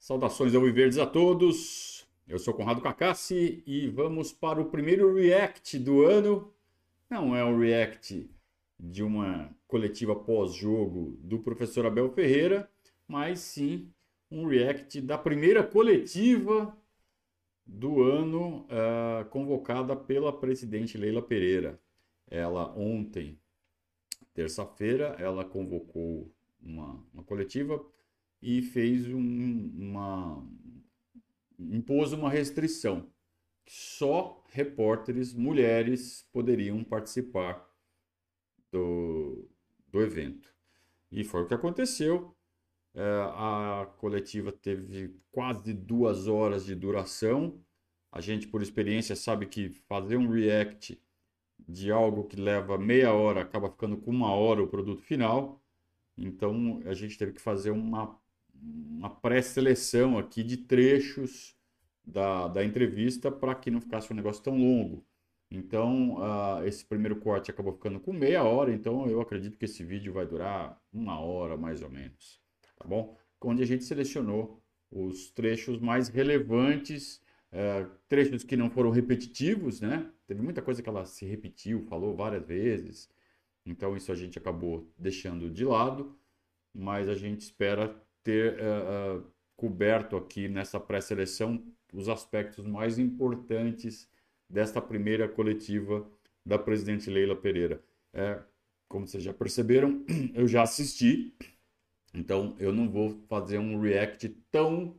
Saudações ao Viverdes a todos. Eu sou Conrado Cacassi e vamos para o primeiro react do ano. Não é um react de uma coletiva pós-jogo do professor Abel Ferreira, mas sim um react da primeira coletiva do ano uh, convocada pela presidente Leila Pereira. Ela ontem, terça-feira, ela convocou uma, uma coletiva e fez um, uma impôs uma restrição que só repórteres mulheres poderiam participar do, do evento. E foi o que aconteceu. É, a coletiva teve quase duas horas de duração. A gente, por experiência, sabe que fazer um react de algo que leva meia hora acaba ficando com uma hora o produto final. Então a gente teve que fazer uma uma pré-seleção aqui de trechos da, da entrevista para que não ficasse um negócio tão longo. Então, uh, esse primeiro corte acabou ficando com meia hora, então eu acredito que esse vídeo vai durar uma hora mais ou menos, tá bom? Onde a gente selecionou os trechos mais relevantes, uh, trechos que não foram repetitivos, né? Teve muita coisa que ela se repetiu, falou várias vezes, então isso a gente acabou deixando de lado, mas a gente espera ter uh, uh, coberto aqui nessa pré-seleção os aspectos mais importantes desta primeira coletiva da presidente Leila Pereira. É, como vocês já perceberam, eu já assisti, então eu não vou fazer um react tão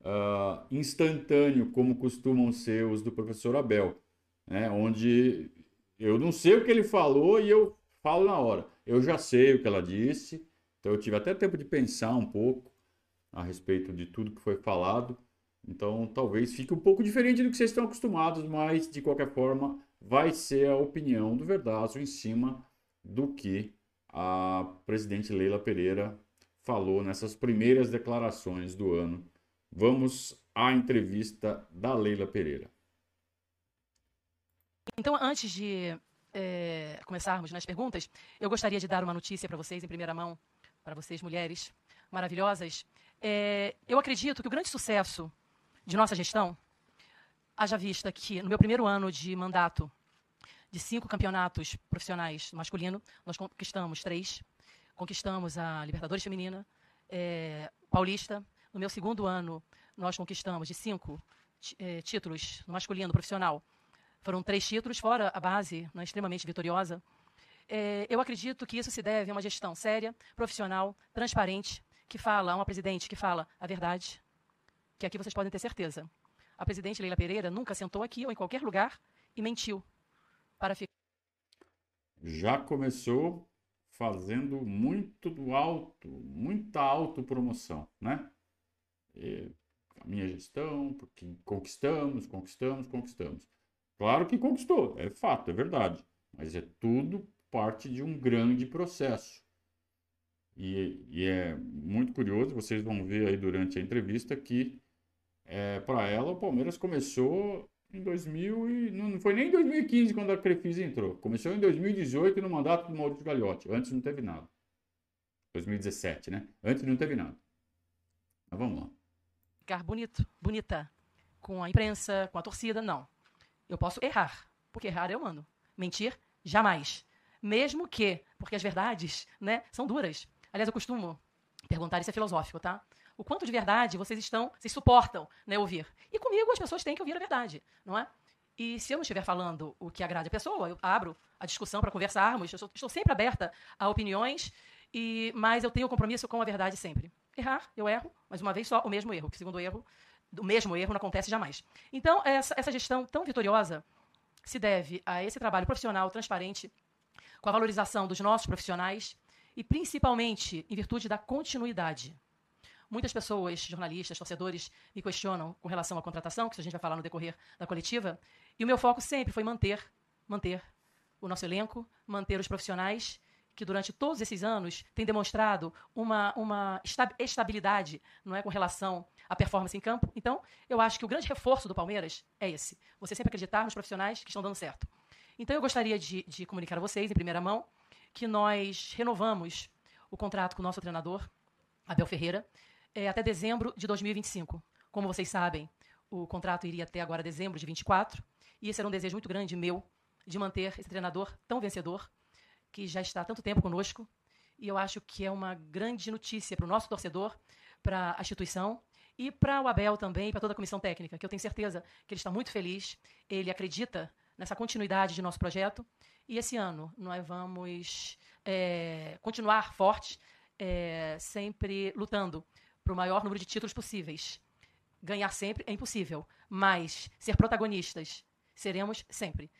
uh, instantâneo como costumam ser os do professor Abel, né? onde eu não sei o que ele falou e eu falo na hora. Eu já sei o que ela disse, então eu tive até tempo de pensar um pouco a respeito de tudo que foi falado. Então talvez fique um pouco diferente do que vocês estão acostumados, mas de qualquer forma vai ser a opinião do Verdazo em cima do que a presidente Leila Pereira falou nessas primeiras declarações do ano. Vamos à entrevista da Leila Pereira. Então, antes de é, começarmos nas perguntas, eu gostaria de dar uma notícia para vocês em primeira mão para vocês, mulheres maravilhosas. É, eu acredito que o grande sucesso de nossa gestão, haja vista que no meu primeiro ano de mandato, de cinco campeonatos profissionais masculino, nós conquistamos três. Conquistamos a Libertadores Feminina, é, Paulista. No meu segundo ano, nós conquistamos de cinco é, títulos no masculino profissional. Foram três títulos, fora a base, né, extremamente vitoriosa é, eu acredito que isso se deve a uma gestão séria, profissional, transparente, que fala, a uma presidente que fala a verdade, que aqui vocês podem ter certeza. A presidente Leila Pereira nunca sentou aqui ou em qualquer lugar e mentiu para ficar. Já começou fazendo muito do alto, muita autopromoção, né? E a minha gestão, porque conquistamos, conquistamos, conquistamos. Claro que conquistou, é fato, é verdade. Mas é tudo parte de um grande processo. E, e é muito curioso, vocês vão ver aí durante a entrevista que é, para ela o Palmeiras começou em 2000 e não foi nem em 2015 quando a Crefisa entrou. Começou em 2018 no mandato do Maurício Gagliotti. Antes não teve nada. 2017, né? Antes não teve nada. Mas vamos lá. Ficar bonito, bonita com a imprensa, com a torcida, não. Eu posso errar, porque errar eu mando. Mentir, jamais mesmo que, porque as verdades, né, são duras. Aliás, eu costumo perguntar, isso é filosófico, tá? O quanto de verdade vocês estão, vocês suportam, né, ouvir? E comigo as pessoas têm que ouvir a verdade, não é? E se eu não estiver falando o que agrade a pessoa, eu abro a discussão para conversarmos. Eu estou, estou, sempre aberta a opiniões, e mas eu tenho compromisso com a verdade sempre. Errar, eu erro, mas uma vez só o mesmo erro, que segundo erro, o mesmo erro não acontece jamais. Então, essa, essa gestão tão vitoriosa se deve a esse trabalho profissional, transparente, com a valorização dos nossos profissionais e, principalmente, em virtude da continuidade. Muitas pessoas, jornalistas, torcedores, me questionam com relação à contratação, que a gente vai falar no decorrer da coletiva, e o meu foco sempre foi manter, manter o nosso elenco, manter os profissionais que durante todos esses anos têm demonstrado uma, uma estabilidade não é, com relação à performance em campo. Então, eu acho que o grande reforço do Palmeiras é esse. Você sempre acreditar nos profissionais que estão dando certo. Então, eu gostaria de, de comunicar a vocês, em primeira mão, que nós renovamos o contrato com o nosso treinador, Abel Ferreira. é, até dezembro de 2025. Como vocês sabem, o contrato iria até agora dezembro de 24, e esse era um desejo muito grande meu de manter esse treinador tão vencedor, que já está há tanto tempo conosco, e eu acho que é uma grande notícia para o nosso torcedor, para a instituição e para o Abel também, para toda a comissão técnica, que eu tenho certeza que ele está muito feliz, ele acredita nessa continuidade de nosso projeto, e esse ano nós vamos é, continuar fortes, é, sempre lutando para o maior número de títulos possíveis. Ganhar sempre é impossível, mas ser protagonistas seremos sempre.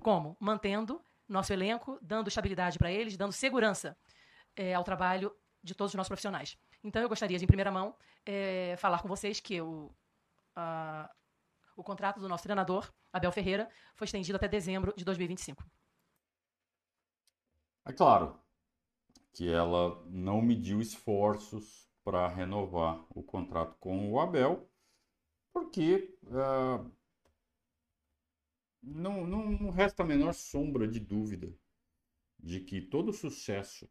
Como? Mantendo nosso elenco, dando estabilidade para eles, dando segurança é, ao trabalho de todos os nossos profissionais. Então, eu gostaria de, em primeira mão, é, falar com vocês que a, o contrato do nosso treinador, Abel Ferreira, foi estendido até dezembro de 2025. É claro que ela não mediu esforços para renovar o contrato com o Abel, porque uh, não, não resta a menor sombra de dúvida de que todo o sucesso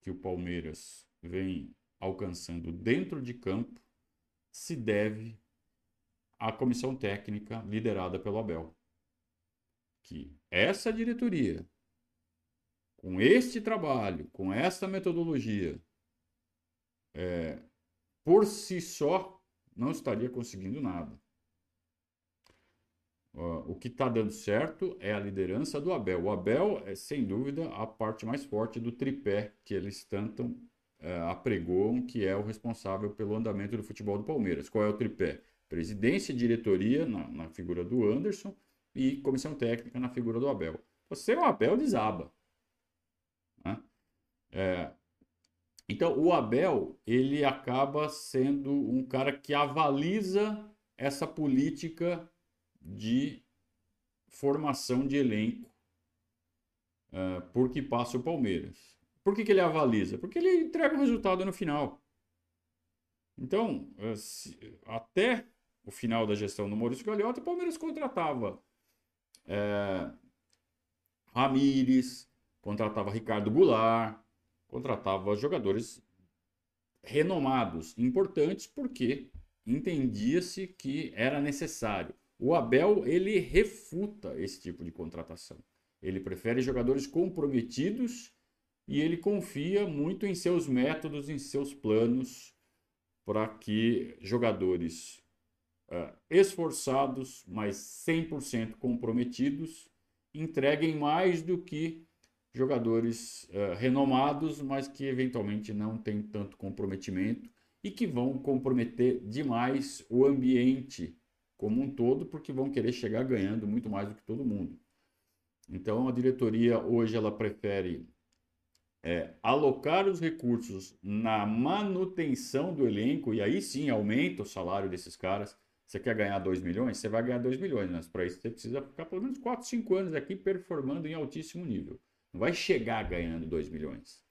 que o Palmeiras vem alcançando dentro de campo se deve à comissão técnica liderada pelo Abel. Que essa diretoria, com este trabalho, com essa metodologia, é, por si só não estaria conseguindo nada. Uh, o que está dando certo é a liderança do Abel. O Abel é, sem dúvida, a parte mais forte do tripé que eles tanto uh, apregoam, que é o responsável pelo andamento do futebol do Palmeiras. Qual é o tripé? Presidência e diretoria, na, na figura do Anderson, e comissão técnica, na figura do Abel. Você, o Abel, desaba. Né? É, então, o Abel, ele acaba sendo um cara que avaliza essa política de formação de elenco uh, por que passa o Palmeiras. Por que, que ele avaliza? Porque ele entrega o resultado no final. Então, uh, se, até o final da gestão do Maurício Gagliotti, o Palmeiras contratava uh, Ramires, contratava Ricardo Goulart, contratava jogadores renomados, importantes, porque entendia-se que era necessário. O Abel, ele refuta esse tipo de contratação. Ele prefere jogadores comprometidos e ele confia muito em seus métodos, em seus planos, para que jogadores uh, esforçados, mas 100% comprometidos, entreguem mais do que jogadores uh, renomados, mas que eventualmente não têm tanto comprometimento e que vão comprometer demais o ambiente como um todo, porque vão querer chegar ganhando muito mais do que todo mundo. Então a diretoria hoje ela prefere é, alocar os recursos na manutenção do elenco e aí sim aumenta o salário desses caras. Você quer ganhar 2 milhões? Você vai ganhar 2 milhões, mas para isso você precisa ficar pelo menos 4, 5 anos aqui performando em altíssimo nível. Não vai chegar ganhando 2 milhões.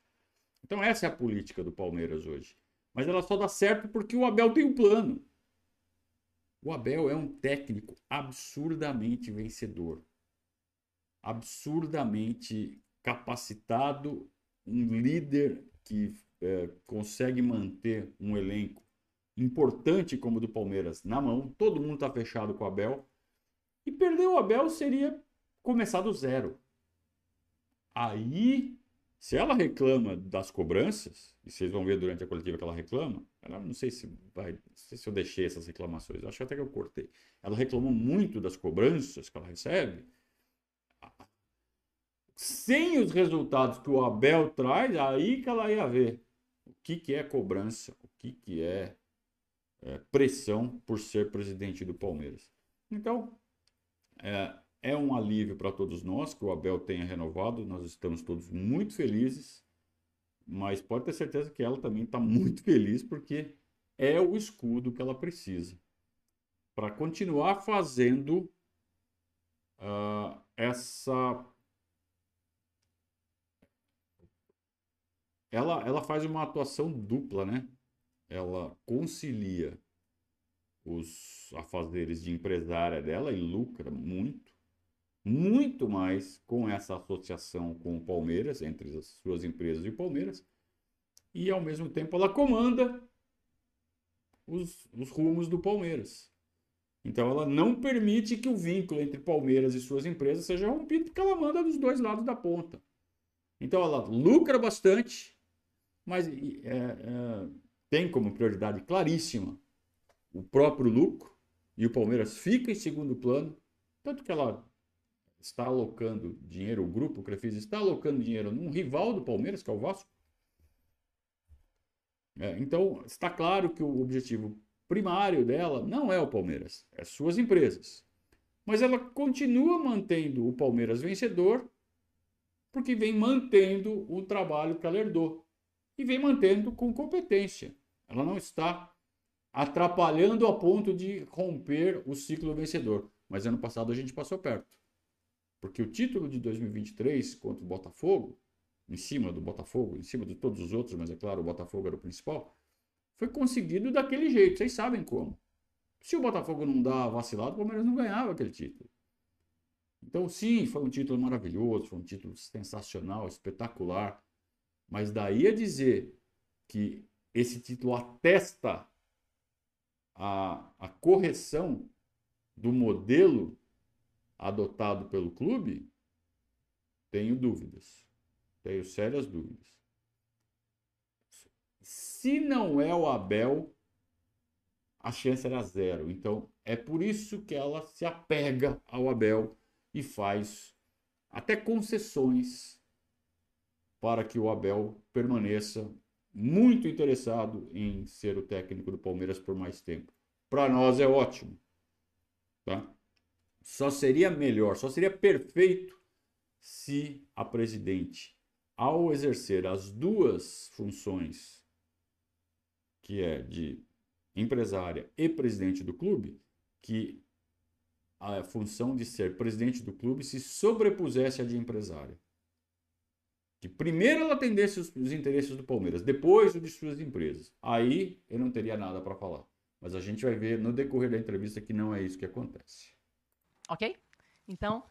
Então essa é a política do Palmeiras hoje. Mas ela só dá certo porque o Abel tem um plano. O Abel é um técnico absurdamente vencedor, absurdamente capacitado, um líder que é, consegue manter um elenco importante como o do Palmeiras na mão. Todo mundo está fechado com o Abel. E perder o Abel seria começar do zero. Aí se ela reclama das cobranças, e vocês vão ver durante a coletiva que ela reclama, ela não sei se vai, sei se eu deixei essas reclamações, acho até que eu cortei. Ela reclamou muito das cobranças que ela recebe. Sem os resultados que o Abel traz, aí que ela ia ver o que, que é cobrança, o que, que é, é pressão por ser presidente do Palmeiras. Então, é, é um alívio para todos nós que o Abel tenha renovado, nós estamos todos muito felizes, mas pode ter certeza que ela também está muito feliz porque é o escudo que ela precisa para continuar fazendo uh, essa. Ela, ela faz uma atuação dupla, né? Ela concilia os afazeres de empresária dela e lucra muito muito mais com essa associação com o Palmeiras, entre as suas empresas e o Palmeiras, e ao mesmo tempo ela comanda os, os rumos do Palmeiras. Então ela não permite que o vínculo entre Palmeiras e suas empresas seja rompido, porque ela manda dos dois lados da ponta. Então ela lucra bastante, mas é, é, tem como prioridade claríssima o próprio lucro, e o Palmeiras fica em segundo plano, tanto que ela está alocando dinheiro, o grupo o Crefisa está alocando dinheiro num rival do Palmeiras, que é o Vasco. É, então, está claro que o objetivo primário dela não é o Palmeiras, é suas empresas. Mas ela continua mantendo o Palmeiras vencedor, porque vem mantendo o trabalho que ela herdou. E vem mantendo com competência. Ela não está atrapalhando a ponto de romper o ciclo vencedor. Mas ano passado a gente passou perto. Porque o título de 2023 contra o Botafogo, em cima do Botafogo, em cima de todos os outros, mas é claro, o Botafogo era o principal, foi conseguido daquele jeito. Vocês sabem como. Se o Botafogo não dá vacilado, o Palmeiras não ganhava aquele título. Então, sim, foi um título maravilhoso, foi um título sensacional, espetacular. Mas daí a dizer que esse título atesta a, a correção do modelo adotado pelo clube, tenho dúvidas. Tenho sérias dúvidas. Se não é o Abel, a chance era zero. Então, é por isso que ela se apega ao Abel e faz até concessões para que o Abel permaneça muito interessado em ser o técnico do Palmeiras por mais tempo. Para nós é ótimo. Tá? Só seria melhor, só seria perfeito se a presidente, ao exercer as duas funções, que é de empresária e presidente do clube, que a função de ser presidente do clube se sobrepusesse à de empresária que primeiro ela atendesse os, os interesses do Palmeiras, depois o de suas empresas. Aí eu não teria nada para falar. Mas a gente vai ver no decorrer da entrevista que não é isso que acontece. Ok? Então,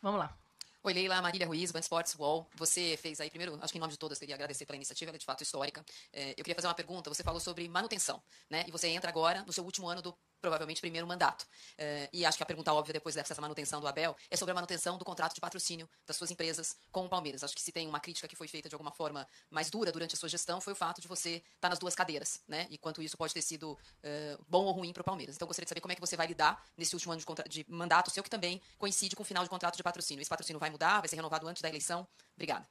vamos lá. Oi, Leila, Marília Ruiz, Band Sports Wall. Você fez aí, primeiro, acho que em nome de todas, queria agradecer pela iniciativa, ela é de fato histórica. É, eu queria fazer uma pergunta. Você falou sobre manutenção, né? E você entra agora no seu último ano do provavelmente primeiro mandato. É, e acho que a pergunta óbvia depois dessa manutenção do Abel é sobre a manutenção do contrato de patrocínio das suas empresas com o Palmeiras. Acho que se tem uma crítica que foi feita de alguma forma mais dura durante a sua gestão foi o fato de você estar tá nas duas cadeiras, né? E quanto isso pode ter sido é, bom ou ruim para o Palmeiras. Então, gostaria de saber como é que você vai lidar nesse último ano de, de mandato seu, que também coincide com o final de contrato de patrocínio. Esse patrocínio vai mudar? Vai ser renovado antes da eleição? Obrigada.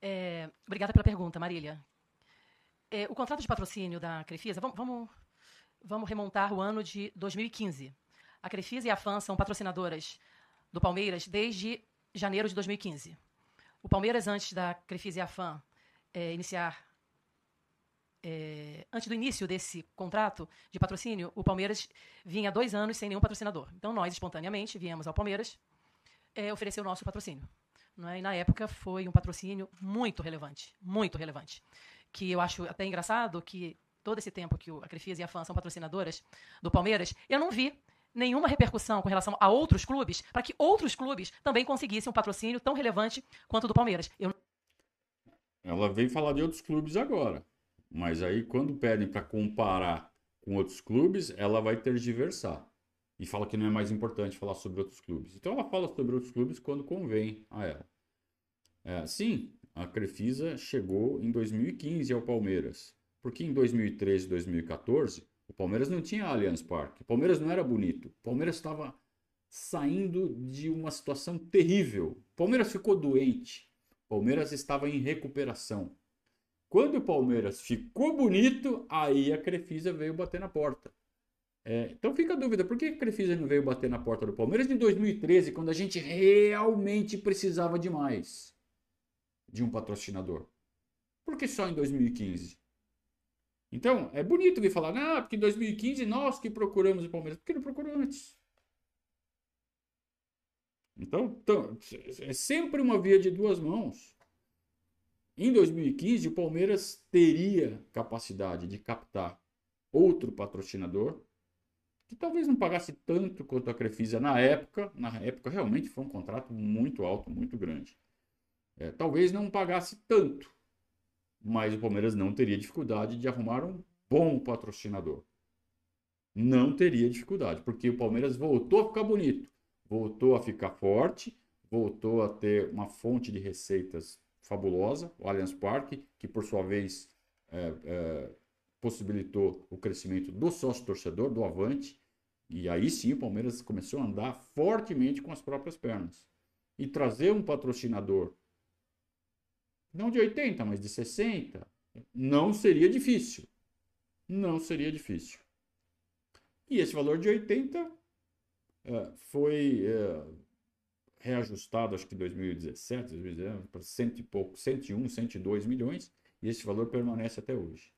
É, obrigada pela pergunta, Marília. É, o contrato de patrocínio da Crefisa, vamos, vamos, vamos, remontar o ano de 2015. A Crefisa e a FAN são patrocinadoras do Palmeiras desde janeiro de 2015. O Palmeiras, antes da Crefisa e a FAN é, iniciar é, antes do início desse contrato de patrocínio, o Palmeiras vinha dois anos sem nenhum patrocinador. Então, nós, espontaneamente, viemos ao Palmeiras é, oferecer o nosso patrocínio. É? E na época foi um patrocínio muito relevante, muito relevante. Que eu acho até engraçado que todo esse tempo que a Crefisa e a FAN são patrocinadoras do Palmeiras, eu não vi nenhuma repercussão com relação a outros clubes para que outros clubes também conseguissem um patrocínio tão relevante quanto o do Palmeiras. Eu... Ela veio falar de outros clubes agora, mas aí quando pedem para comparar com outros clubes, ela vai tergiversar e fala que não é mais importante falar sobre outros clubes. Então ela fala sobre outros clubes quando convém a ela. É, sim, a Crefisa chegou em 2015 ao Palmeiras, porque em 2013 e 2014 o Palmeiras não tinha Allianz Parque, o Palmeiras não era bonito, o Palmeiras estava saindo de uma situação terrível. O Palmeiras ficou doente, o Palmeiras estava em recuperação. Quando o Palmeiras ficou bonito, aí a Crefisa veio bater na porta. É, então fica a dúvida, por que a Crefisa não veio bater na porta do Palmeiras em 2013, quando a gente realmente precisava demais de um patrocinador? Por que só em 2015? Então, é bonito vir falar, ah, porque em 2015 nós que procuramos o Palmeiras. Por que não procurou antes? Então, então, é sempre uma via de duas mãos. Em 2015, o Palmeiras teria capacidade de captar outro patrocinador que talvez não pagasse tanto quanto a Crefisa na época. Na época, realmente foi um contrato muito alto, muito grande. É, talvez não pagasse tanto, mas o Palmeiras não teria dificuldade de arrumar um bom patrocinador. não teria dificuldade, porque o Palmeiras voltou a ficar bonito, voltou a ficar forte, voltou a ter uma fonte de receitas fabulosa, o Allianz Parque, que por sua vez é, é, possibilitou o crescimento do sócio torcedor, do Avante, e aí sim o Palmeiras começou a andar fortemente com as próprias pernas. E trazer um patrocinador, não de 80, mas de 60, não seria difícil. Não seria difícil. E esse valor de 80 é, foi é, reajustado, acho que em 2017, 2019, para cento e pouco, 101, 102 milhões, e esse valor permanece até hoje.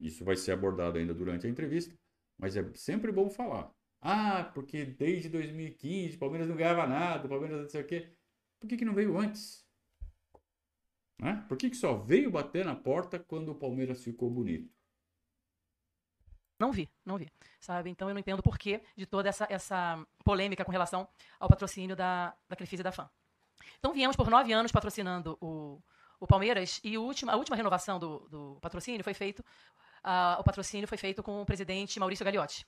Isso vai ser abordado ainda durante a entrevista, mas é sempre bom falar. Ah, porque desde 2015 o Palmeiras não ganhava nada, o Palmeiras não sei o quê. Por que, que não veio antes? Né? Por que, que só veio bater na porta quando o Palmeiras ficou bonito? Não vi, não vi. Sabe? Então eu não entendo o porquê de toda essa, essa polêmica com relação ao patrocínio da, da Crefisa e da FAM. Então viemos por nove anos patrocinando o, o Palmeiras e última, a última renovação do, do patrocínio foi feito, uh, o patrocínio foi feito com o presidente Maurício Gagliotti,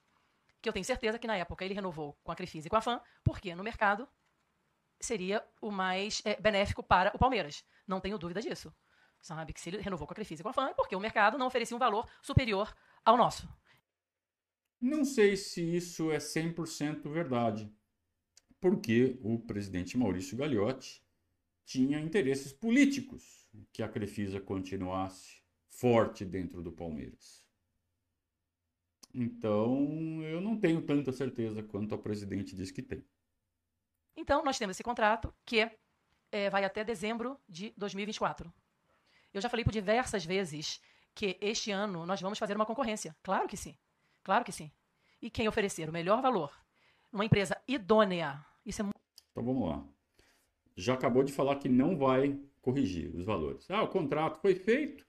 que eu tenho certeza que na época ele renovou com a Crefisa e com a FAM, porque no mercado seria o mais é, benéfico para o Palmeiras. Não tenho dúvida disso. Sabe que se ele renovou com a Crefisa e com a FAM é porque o mercado não oferecia um valor superior ao nosso. Não sei se isso é 100% verdade, porque o presidente Maurício Gagliotti tinha interesses políticos que a Crefisa continuasse forte dentro do Palmeiras. Então, eu não tenho tanta certeza quanto o presidente diz que tem. Então, nós temos esse contrato que é, vai até dezembro de 2024. Eu já falei por diversas vezes que este ano nós vamos fazer uma concorrência. Claro que sim. Claro que sim. E quem oferecer o melhor valor, uma empresa idônea, isso é muito. Então vamos lá. Já acabou de falar que não vai corrigir os valores. Ah, o contrato foi feito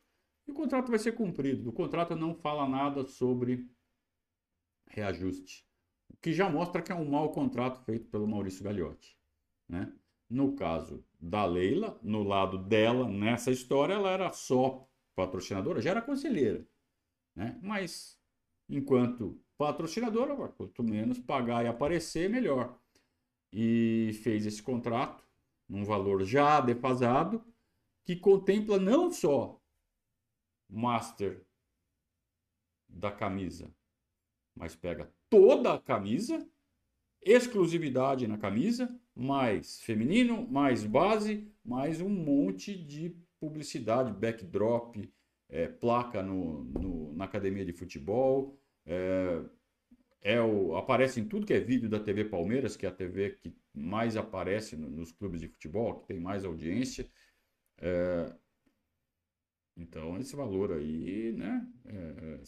e o contrato vai ser cumprido. O contrato não fala nada sobre reajuste. O que já mostra que é um mau contrato feito pelo Maurício Gagliotti. Né? No caso da Leila, no lado dela, nessa história, ela era só patrocinadora, já era conselheira. Né? Mas enquanto patrocinadora, quanto menos pagar e aparecer, melhor. E fez esse contrato num valor já defasado, que contempla não só master da camisa, mas pega toda a camisa, exclusividade na camisa, mais feminino, mais base, mais um monte de publicidade, backdrop, é, placa no, no, na academia de futebol. É, é o, aparece em tudo que é vídeo da TV Palmeiras, que é a TV que mais aparece no, nos clubes de futebol, que tem mais audiência. É, então, esse valor aí, né? É,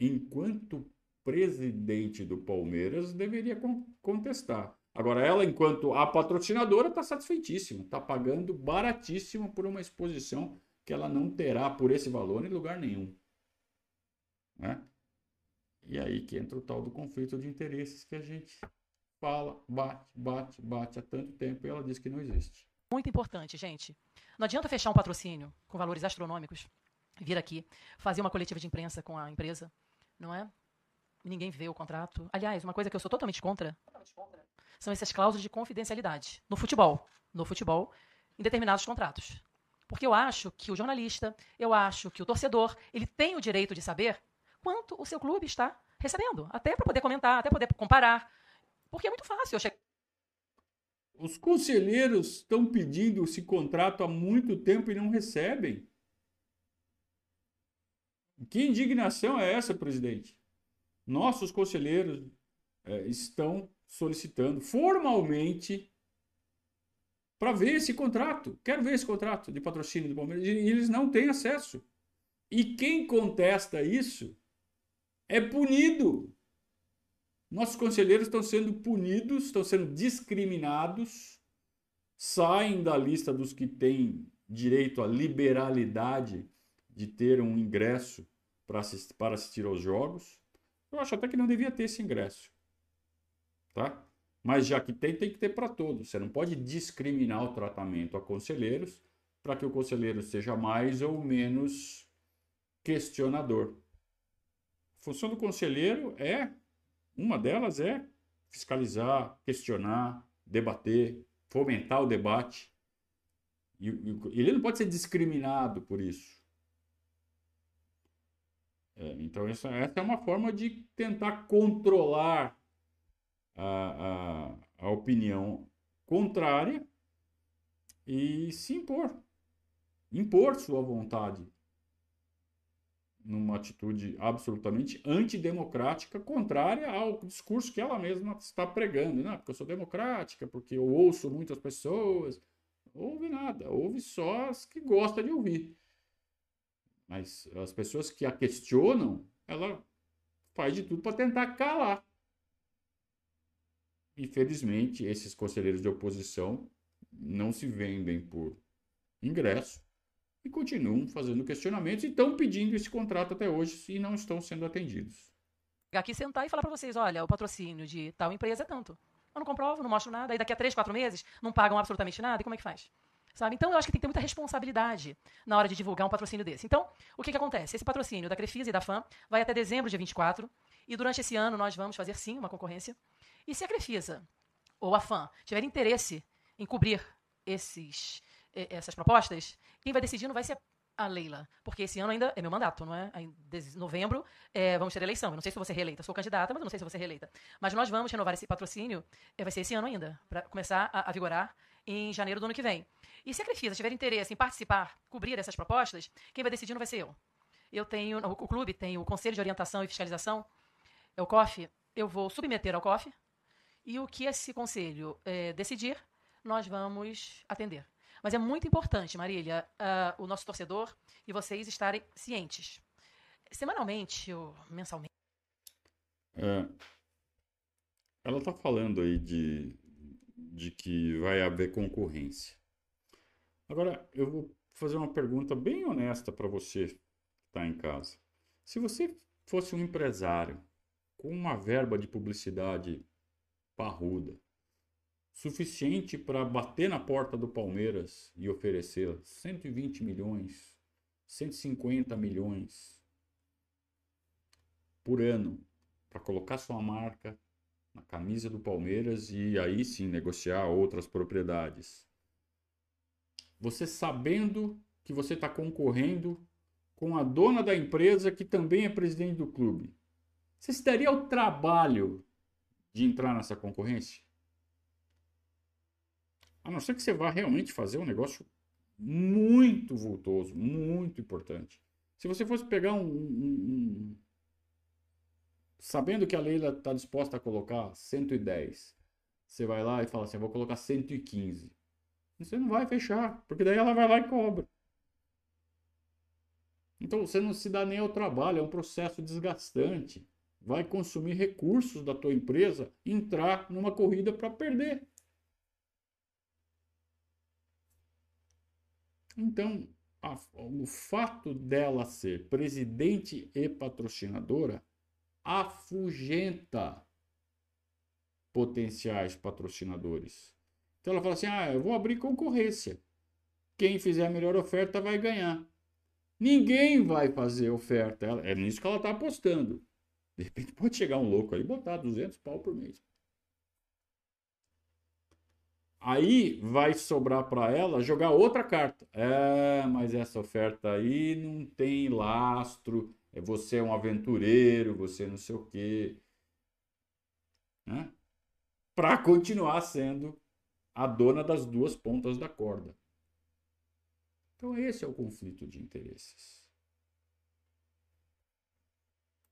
enquanto presidente do Palmeiras, deveria contestar. Agora, ela, enquanto a patrocinadora, está satisfeitíssima, está pagando baratíssimo por uma exposição que ela não terá por esse valor em lugar nenhum. Né? E aí que entra o tal do conflito de interesses que a gente fala, bate, bate, bate há tanto tempo e ela diz que não existe. Muito importante, gente. Não adianta fechar um patrocínio com valores astronômicos, vir aqui, fazer uma coletiva de imprensa com a empresa, não é? Ninguém vê o contrato. Aliás, uma coisa que eu sou totalmente contra, totalmente contra são essas cláusulas de confidencialidade no futebol. No futebol, em determinados contratos. Porque eu acho que o jornalista, eu acho que o torcedor, ele tem o direito de saber quanto o seu clube está recebendo, até para poder comentar, até poder comparar. Porque é muito fácil eu. Os conselheiros estão pedindo esse contrato há muito tempo e não recebem. Que indignação é essa, presidente? Nossos conselheiros é, estão solicitando formalmente para ver esse contrato. Quero ver esse contrato de patrocínio do Palmeiras. E eles não têm acesso. E quem contesta isso é punido. Nossos conselheiros estão sendo punidos, estão sendo discriminados, saem da lista dos que têm direito à liberalidade de ter um ingresso para assistir, para assistir aos jogos. Eu acho até que não devia ter esse ingresso. Tá? Mas já que tem, tem que ter para todos. Você não pode discriminar o tratamento a conselheiros para que o conselheiro seja mais ou menos questionador. função do conselheiro é, uma delas é fiscalizar, questionar, debater, fomentar o debate. E, e ele não pode ser discriminado por isso. É, então, essa, essa é uma forma de tentar controlar a, a, a opinião contrária e se impor. Impor sua vontade numa atitude absolutamente antidemocrática, contrária ao discurso que ela mesma está pregando. Não, porque eu sou democrática, porque eu ouço muitas pessoas. Ouve nada, ouve só as que gosta de ouvir. Mas as pessoas que a questionam, ela faz de tudo para tentar calar. Infelizmente, esses conselheiros de oposição não se vendem por ingresso e continuam fazendo questionamentos e estão pedindo esse contrato até hoje e não estão sendo atendidos. Aqui sentar e falar para vocês, olha, o patrocínio de tal empresa é tanto. Eu não comprovo, não mostro nada, aí daqui a três, quatro meses não pagam absolutamente nada, e como é que faz? Sabe? Então, eu acho que tem que ter muita responsabilidade na hora de divulgar um patrocínio desse. Então, o que, que acontece? Esse patrocínio da Crefisa e da FAM vai até dezembro de 24, e durante esse ano nós vamos fazer, sim, uma concorrência. E se a Crefisa ou a FAM tiver interesse em cobrir esses, essas propostas, quem vai decidir não vai ser a Leila, porque esse ano ainda é meu mandato, não é? Em novembro é, vamos ter eleição. Eu não sei se ser reeleita. Sou candidata, mas eu não sei se ser reeleita. Mas nós vamos renovar esse patrocínio, é, vai ser esse ano ainda, para começar a, a, vigorar em janeiro do ano que vem. E se a Crefisa tiver interesse em participar, cobrir essas propostas, quem vai decidir não vai ser eu. Eu tenho, o, clube tem o Conselho de Orientação e Fiscalização, é o COF, eu vou submeter ao COF, e o que esse conselho é, decidir, nós vamos atender. Mas é muito importante, Marília, uh, o nosso torcedor e vocês estarem cientes. Semanalmente ou mensalmente. É, ela está falando aí de, de que vai haver concorrência. Agora, eu vou fazer uma pergunta bem honesta para você que está em casa. Se você fosse um empresário com uma verba de publicidade parruda, suficiente para bater na porta do Palmeiras e oferecer 120 milhões, 150 milhões por ano para colocar sua marca na camisa do Palmeiras e aí sim negociar outras propriedades. Você sabendo que você está concorrendo com a dona da empresa que também é presidente do clube. Você se daria o trabalho de entrar nessa concorrência? A não ser que você vá realmente fazer um negócio muito vultoso, muito importante. Se você fosse pegar um. um, um sabendo que a Leila está disposta a colocar 110, você vai lá e fala assim: eu vou colocar 115. Você não vai fechar, porque daí ela vai lá e cobra. Então você não se dá nem ao trabalho, é um processo desgastante. Vai consumir recursos da tua empresa entrar numa corrida para perder. Então, a, o fato dela ser presidente e patrocinadora afugenta potenciais patrocinadores. Então ela fala assim: ah, eu vou abrir concorrência. Quem fizer a melhor oferta vai ganhar. Ninguém vai fazer oferta. É nisso que ela está apostando. De repente pode chegar um louco aí e botar 200 pau por mês. Aí vai sobrar para ela jogar outra carta. É, mas essa oferta aí não tem lastro. É você é um aventureiro, você não sei o quê. Né? Para continuar sendo a dona das duas pontas da corda. Então esse é o conflito de interesses.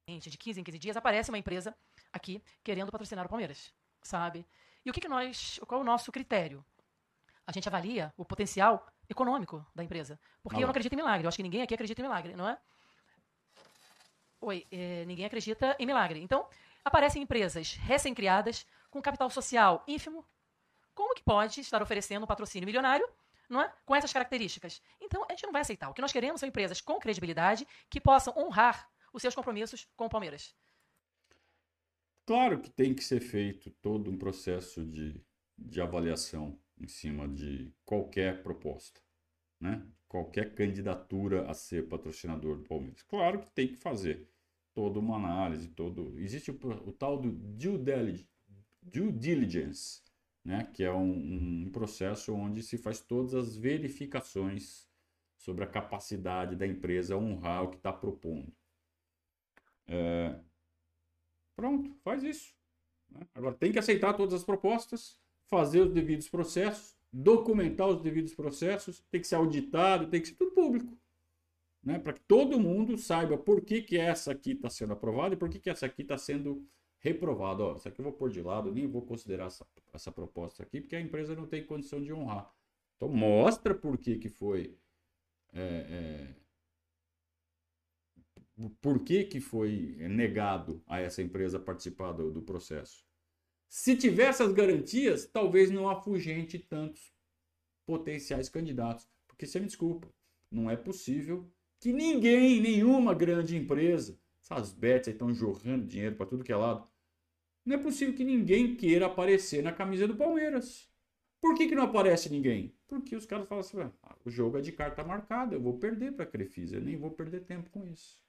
De 15 em 15 dias aparece uma empresa aqui querendo patrocinar o Palmeiras, sabe? E o que, que nós, qual é o nosso critério? A gente avalia o potencial econômico da empresa. Porque ah, eu não acredito em milagre. Eu acho que ninguém aqui acredita em milagre, não é? Oi, é, ninguém acredita em milagre. Então, aparecem empresas recém-criadas, com capital social ínfimo. Como que pode estar oferecendo um patrocínio milionário não é? com essas características? Então, a gente não vai aceitar. O que nós queremos são empresas com credibilidade que possam honrar os seus compromissos com o Palmeiras. Claro que tem que ser feito todo um processo de, de avaliação em cima de qualquer proposta, né? qualquer candidatura a ser patrocinador do Palmeiras. Claro que tem que fazer. Toda uma análise, todo existe o, o tal do due diligence, né? que é um, um processo onde se faz todas as verificações sobre a capacidade da empresa honrar o que está propondo. É... Pronto, faz isso. Né? Agora tem que aceitar todas as propostas, fazer os devidos processos, documentar os devidos processos, tem que ser auditado, tem que ser tudo público. Né? Para que todo mundo saiba por que, que essa aqui está sendo aprovada e por que, que essa aqui está sendo reprovado. Ó, isso aqui eu vou pôr de lado, nem vou considerar essa, essa proposta aqui, porque a empresa não tem condição de honrar. Então mostra por que, que foi. É, é, por que, que foi negado a essa empresa participar do, do processo. Se tiver essas garantias, talvez não afugente tantos potenciais candidatos. Porque você me desculpa, não é possível que ninguém, nenhuma grande empresa, essas bets aí estão jorrando dinheiro para tudo que é lado, não é possível que ninguém queira aparecer na camisa do Palmeiras. Por que, que não aparece ninguém? Porque os caras falam assim: ah, o jogo é de carta marcada, eu vou perder para a Crefisa, eu nem vou perder tempo com isso.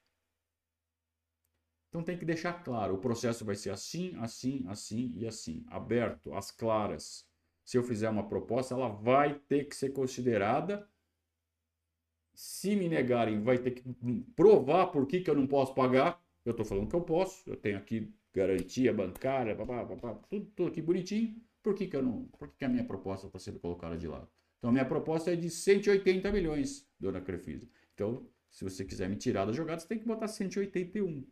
Então tem que deixar claro: o processo vai ser assim, assim, assim e assim, aberto, às claras. Se eu fizer uma proposta, ela vai ter que ser considerada. Se me negarem, vai ter que provar por que, que eu não posso pagar. Eu estou falando que eu posso, eu tenho aqui garantia bancária, babá, babá, tudo, tudo aqui bonitinho. Por que, que eu não. Por que, que a minha proposta está sendo colocada de lado? Então, a minha proposta é de 180 milhões, dona Crefisa. Então, se você quiser me tirar da jogada, você tem que botar 181.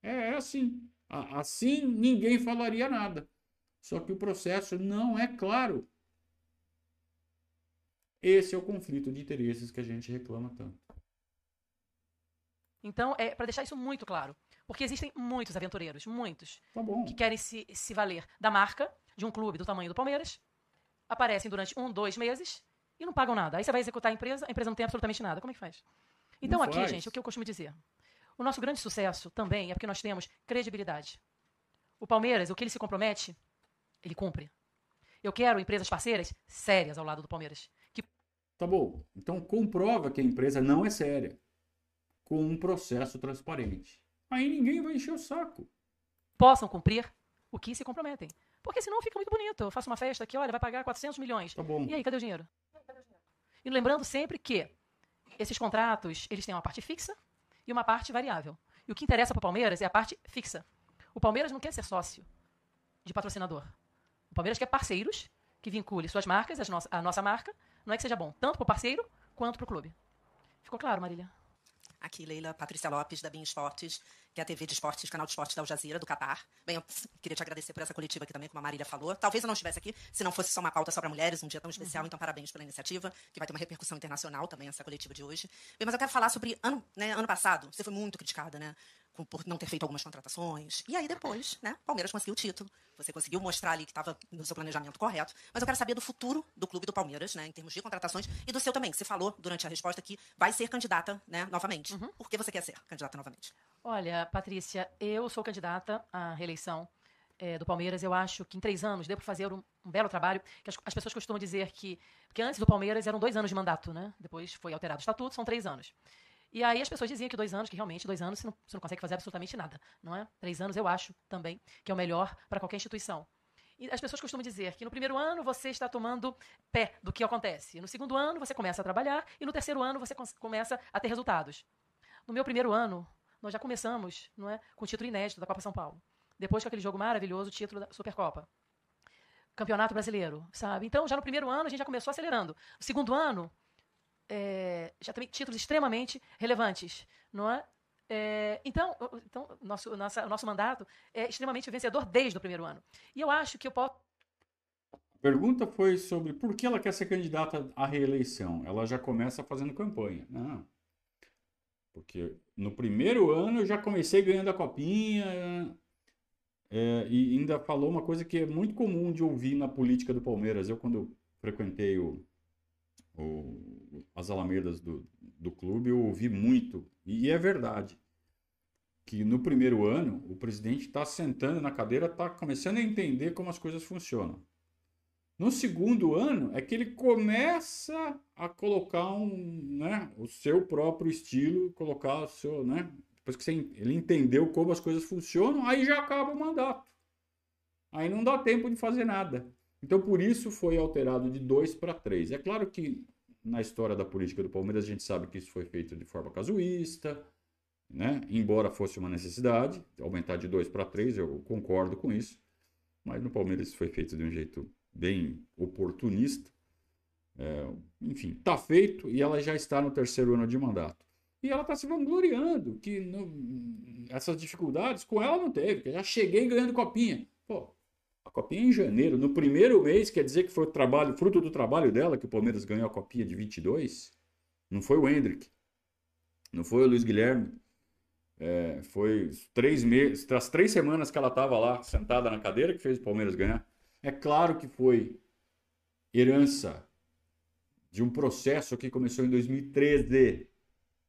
É, é assim. Assim ninguém falaria nada. Só que o processo não é claro. Esse é o conflito de interesses que a gente reclama tanto. Então, é para deixar isso muito claro. Porque existem muitos aventureiros, muitos, tá que querem se, se valer da marca de um clube do tamanho do Palmeiras, aparecem durante um, dois meses e não pagam nada. Aí você vai executar a empresa, a empresa não tem absolutamente nada. Como é que faz? Então, não aqui, faz. gente, o que eu costumo dizer. O nosso grande sucesso também é porque nós temos credibilidade. O Palmeiras, o que ele se compromete, ele cumpre. Eu quero empresas parceiras sérias ao lado do Palmeiras. Tá bom. Então comprova que a empresa não é séria. Com um processo transparente. Aí ninguém vai encher o saco. Possam cumprir o que se comprometem. Porque senão fica muito bonito. Eu faço uma festa aqui, olha, vai pagar 400 milhões. Tá bom. E aí, cadê o dinheiro? E lembrando sempre que esses contratos, eles têm uma parte fixa e uma parte variável. E o que interessa para o Palmeiras é a parte fixa. O Palmeiras não quer ser sócio de patrocinador. O Palmeiras quer parceiros que vincule suas marcas, a nossa marca. Não é que seja bom, tanto para o parceiro quanto para o clube. Ficou claro, Marília? Aqui, Leila Patrícia Lopes, da BIM Esportes, que é a TV de esportes, canal de esportes da Al Jazeera, do Catar. Bem, eu queria te agradecer por essa coletiva aqui também, como a Marília falou. Talvez eu não estivesse aqui se não fosse só uma pauta só para mulheres, um dia tão especial, uhum. então parabéns pela iniciativa, que vai ter uma repercussão internacional também, essa coletiva de hoje. Bem, mas eu quero falar sobre ano, né, ano passado, você foi muito criticada, né? por não ter feito algumas contratações. E aí depois, né, Palmeiras conseguiu o título. Você conseguiu mostrar ali que estava no seu planejamento correto. Mas eu quero saber do futuro do clube do Palmeiras, né, em termos de contratações e do seu também. Você falou durante a resposta que vai ser candidata, né, novamente. Uhum. Por que você quer ser candidata novamente? Olha, Patrícia, eu sou candidata à reeleição é, do Palmeiras. Eu acho que em três anos deu para fazer um, um, belo trabalho. Que as, as, pessoas costumam dizer que, que antes do Palmeiras eram dois anos de mandato, né? Depois foi alterado o estatuto, são três anos. E aí as pessoas diziam que dois anos, que realmente dois anos você não, você não consegue fazer absolutamente nada, não é? Três anos eu acho também que é o melhor para qualquer instituição. E as pessoas costumam dizer que no primeiro ano você está tomando pé do que acontece. No segundo ano você começa a trabalhar e no terceiro ano você começa a ter resultados. No meu primeiro ano, nós já começamos, não é, com o título inédito da Copa São Paulo. Depois com aquele jogo maravilhoso, o título da Supercopa. Campeonato Brasileiro, sabe? Então, já no primeiro ano a gente já começou acelerando. No segundo ano, é, já também títulos extremamente relevantes, não é? é então, então nosso, nossa, nosso mandato é extremamente vencedor desde o primeiro ano. E eu acho que eu posso. Pergunta foi sobre por que ela quer ser candidata à reeleição. Ela já começa fazendo campanha. Não. Porque no primeiro ano eu já comecei ganhando a copinha. É, e ainda falou uma coisa que é muito comum de ouvir na política do Palmeiras. Eu, quando frequentei o, o, as alamedas do, do clube, eu ouvi muito, e é verdade, que no primeiro ano o presidente está sentando na cadeira, está começando a entender como as coisas funcionam. No segundo ano é que ele começa a colocar um, né, o seu próprio estilo, colocar o seu, né, Depois que você, ele entendeu como as coisas funcionam, aí já acaba o mandato. Aí não dá tempo de fazer nada. Então, por isso foi alterado de dois para três. É claro que na história da política do Palmeiras a gente sabe que isso foi feito de forma casuísta, né? embora fosse uma necessidade, aumentar de dois para três, eu concordo com isso. Mas no Palmeiras isso foi feito de um jeito bem oportunista. É, enfim, está feito e ela já está no terceiro ano de mandato. E ela está se vangloriando que no, essas dificuldades com ela não teve, que já cheguei ganhando copinha. Pô, a copinha é em janeiro, no primeiro mês, quer dizer que foi o trabalho, fruto do trabalho dela que o Palmeiras ganhou a copinha de 22? Não foi o Hendrick, não foi o Luiz Guilherme. É, foi três meses, as três semanas que ela estava lá sentada na cadeira que fez o Palmeiras ganhar. É claro que foi herança de um processo que começou em 2013.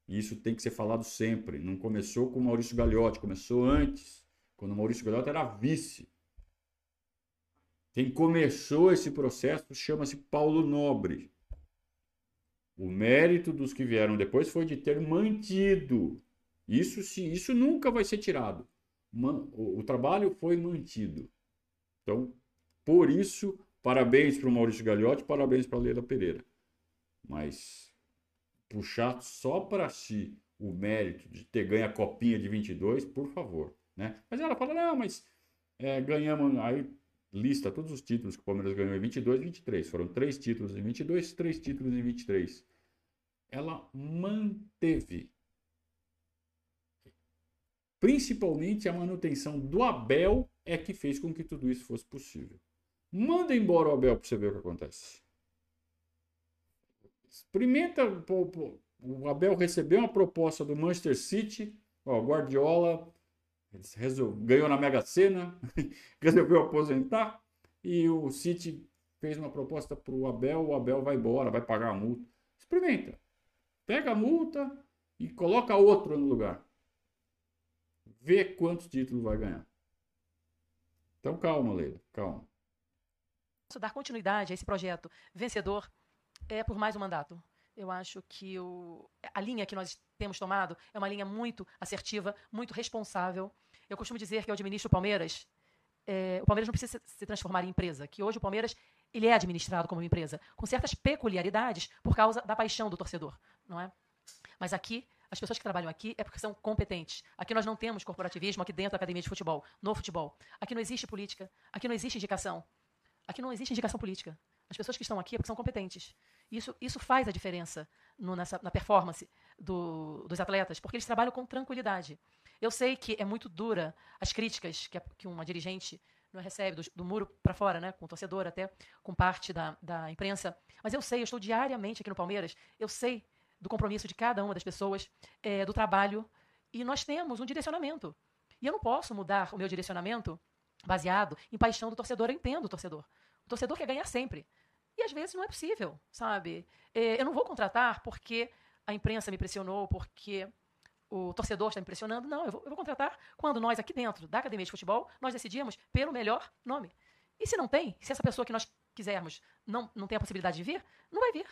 E isso tem que ser falado sempre. Não começou com Maurício Gagliotti, começou antes, quando Maurício Gagliotti era vice. Quem começou esse processo chama-se Paulo Nobre. O mérito dos que vieram depois foi de ter mantido. Isso sim, isso nunca vai ser tirado. O trabalho foi mantido. Então, por isso, parabéns para o Maurício Gagliotti, parabéns para a Leila Pereira. Mas puxar só para si o mérito de ter ganho a copinha de 22, por favor. Né? Mas ela fala, não, mas é, ganhamos, aí lista todos os títulos que o Palmeiras ganhou em 22 e 23. Foram três títulos em 22, três títulos em 23. Ela manteve principalmente a manutenção do Abel é que fez com que tudo isso fosse possível. Manda embora o Abel para você ver o que acontece. Experimenta. O Abel recebeu uma proposta do Manchester City. Ó, Guardiola ganhou na Mega Sena, resolveu aposentar. E o City fez uma proposta para o Abel. O Abel vai embora, vai pagar a multa. Experimenta. Pega a multa e coloca outro no lugar. Vê quantos títulos vai ganhar. Então calma, Leila, calma. Dar continuidade a esse projeto vencedor é por mais um mandato. Eu acho que o, a linha que nós temos tomado é uma linha muito assertiva, muito responsável. Eu costumo dizer que eu administro o Palmeiras. É, o Palmeiras não precisa se transformar em empresa, que hoje o Palmeiras ele é administrado como empresa, com certas peculiaridades por causa da paixão do torcedor, não é? Mas aqui as pessoas que trabalham aqui é porque são competentes. Aqui nós não temos corporativismo aqui dentro da academia de futebol, no futebol. Aqui não existe política, aqui não existe indicação. Aqui não existe indicação política. As pessoas que estão aqui é porque são competentes. Isso, isso faz a diferença no, nessa, na performance do, dos atletas, porque eles trabalham com tranquilidade. Eu sei que é muito dura as críticas que, a, que uma dirigente não recebe, do, do muro para fora, né, com o torcedor até, com parte da, da imprensa. Mas eu sei, eu estou diariamente aqui no Palmeiras, eu sei do compromisso de cada uma das pessoas, é, do trabalho, e nós temos um direcionamento. E eu não posso mudar o meu direcionamento baseado em paixão do torcedor. Eu entendo o torcedor. O torcedor quer ganhar sempre. E às vezes não é possível, sabe? É, eu não vou contratar porque a imprensa me pressionou, porque o torcedor está me pressionando. Não, eu vou, eu vou, contratar quando nós, aqui dentro da Academia de Futebol, nós decidimos pelo melhor nome. E se não tem, se essa pessoa que nós quisermos não, não tem a possibilidade de vir, não vai vir.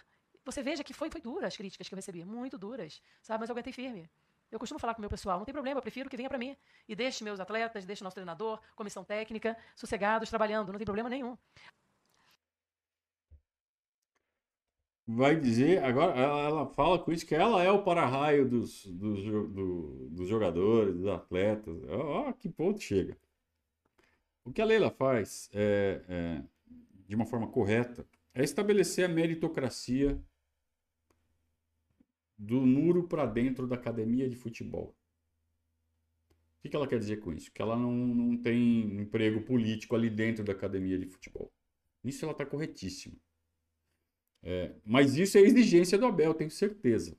Você veja que foi, foi dura as críticas que eu recebi, muito duras, sabe? Mas eu aguentei firme. Eu costumo falar com o meu pessoal, não tem problema, eu prefiro que venha para mim. E deixe meus atletas, deixe nosso treinador, comissão técnica, sossegados, trabalhando, não tem problema nenhum. vai dizer, agora ela fala com isso que ela é o para-raio dos, dos, do, dos jogadores, dos atletas. Ó, que ponto chega. O que a Leila faz é, é, de uma forma correta é estabelecer a meritocracia do muro para dentro da academia de futebol. O que, ela quer dizer com isso? Que ela não, não tem emprego político ali dentro da academia de futebol. Isso ela está corretíssima. É, mas isso é exigência do Abel, tenho certeza.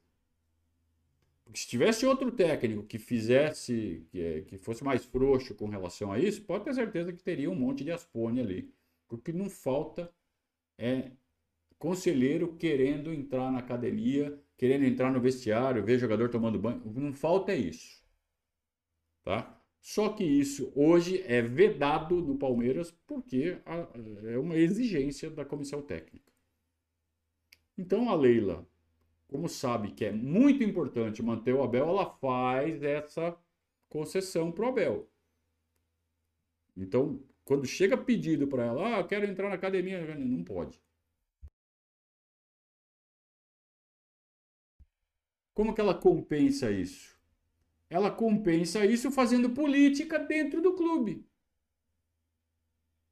Porque se tivesse outro técnico que fizesse, que, é, que fosse mais frouxo com relação a isso, pode ter certeza que teria um monte de aspone ali. Porque não falta é conselheiro querendo entrar na academia, querendo entrar no vestiário, ver jogador tomando banho. Não falta é isso. Tá? Só que isso hoje é vedado no Palmeiras porque é uma exigência da comissão técnica. Então a Leila, como sabe que é muito importante manter o Abel, ela faz essa concessão para o Abel. Então, quando chega pedido para ela, ah, eu quero entrar na academia, não pode. Como que ela compensa isso? Ela compensa isso fazendo política dentro do clube.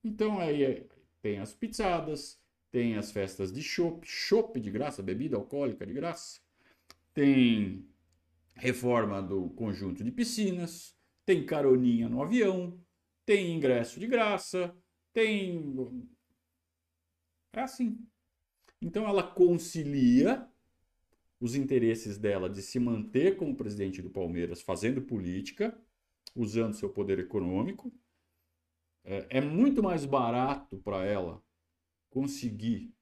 Então aí é, tem as pizzadas, tem as festas de chopp, chopp de graça, bebida alcoólica de graça, tem reforma do conjunto de piscinas, tem caroninha no avião, tem ingresso de graça, tem. É assim. Então ela concilia os interesses dela de se manter como presidente do Palmeiras fazendo política, usando seu poder econômico. É, é muito mais barato para ela conseguir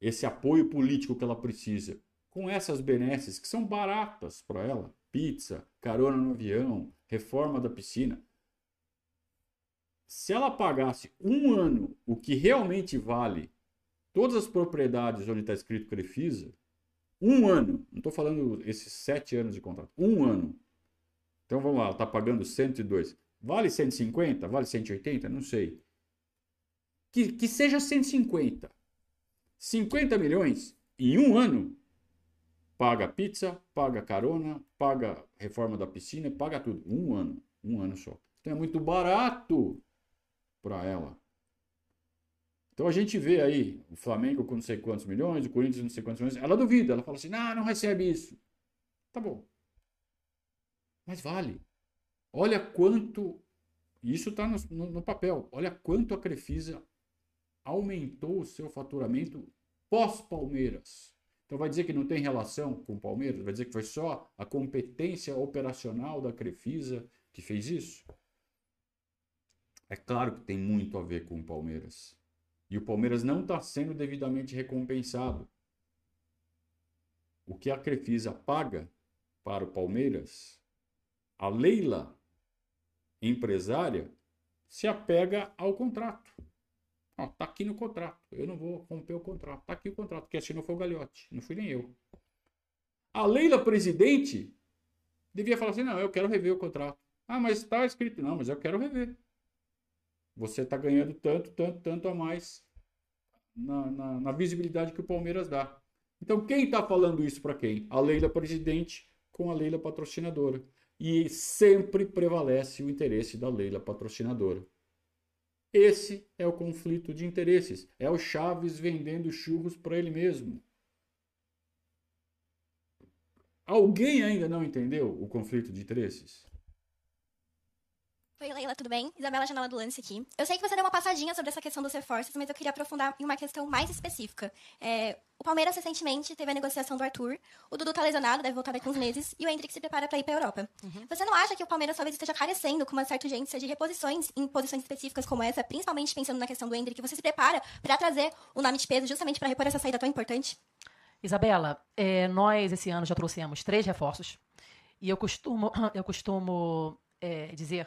esse apoio político que ela precisa com essas benesses que são baratas para ela pizza, carona no avião, reforma da piscina. Se ela pagasse um ano o que realmente vale todas as propriedades onde está escrito Crefisa, um ano, não estou falando esses sete anos de contrato, um ano. Então vamos lá, está pagando 102. Vale 150? Vale 180? Não sei. Que, que seja 150. 50 milhões em um ano, paga pizza, paga carona, paga reforma da piscina, paga tudo. Um ano. Um ano só. Então é muito barato para ela. Então a gente vê aí o Flamengo com não sei quantos milhões, o Corinthians não sei quantos milhões. Ela duvida, ela fala assim: não, não recebe isso. Tá bom. Mas vale. Olha quanto. Isso está no, no, no, papel. Olha quanto a Crefisa aumentou o seu faturamento pós-Palmeiras. Então vai dizer que não tem relação com o Palmeiras? Vai dizer que foi só a competência operacional da Crefisa que fez isso? É claro que tem muito a ver com o Palmeiras. E o Palmeiras não está sendo devidamente recompensado. O que a Crefisa paga para o Palmeiras, a Leila, empresária, se apega ao contrato. Ó, tá aqui no contrato. Eu não vou romper o contrato. Tá aqui o contrato. Quem assinou foi o Gagliotti. Não fui nem eu. A Leila, presidente, devia falar assim: não, eu quero rever o contrato. Ah, mas está escrito. Não, mas eu quero rever. Você está ganhando tanto, tanto, tanto a mais na, na, na visibilidade que o Palmeiras dá. Então, quem está falando isso para quem? A Leila presidente com a Leila patrocinadora. E sempre prevalece o interesse da Leila patrocinadora. Esse é o conflito de interesses. É o Chaves vendendo churros para ele mesmo. Alguém ainda não entendeu o conflito de interesses? Oi, Leila, tudo bem? Isabela Janela do Lance aqui. Eu sei que você deu uma passadinha sobre essa questão dos reforços, mas eu queria aprofundar em uma questão mais específica. É, o Palmeiras recentemente teve a negociação do Arthur, o Dudu tá lesionado, deve voltar daqui uns meses, e o Hendrick se prepara para ir para a Europa. Uhum. Você não acha que o Palmeiras talvez esteja carecendo com uma certa urgência de reposições em posições específicas como essa, principalmente pensando na questão do Hendrick, você se prepara para trazer o nome de peso justamente para repor essa saída tão importante? Isabela, é, nós esse ano já trouxemos três reforços, e eu costumo, eu costumo é, dizer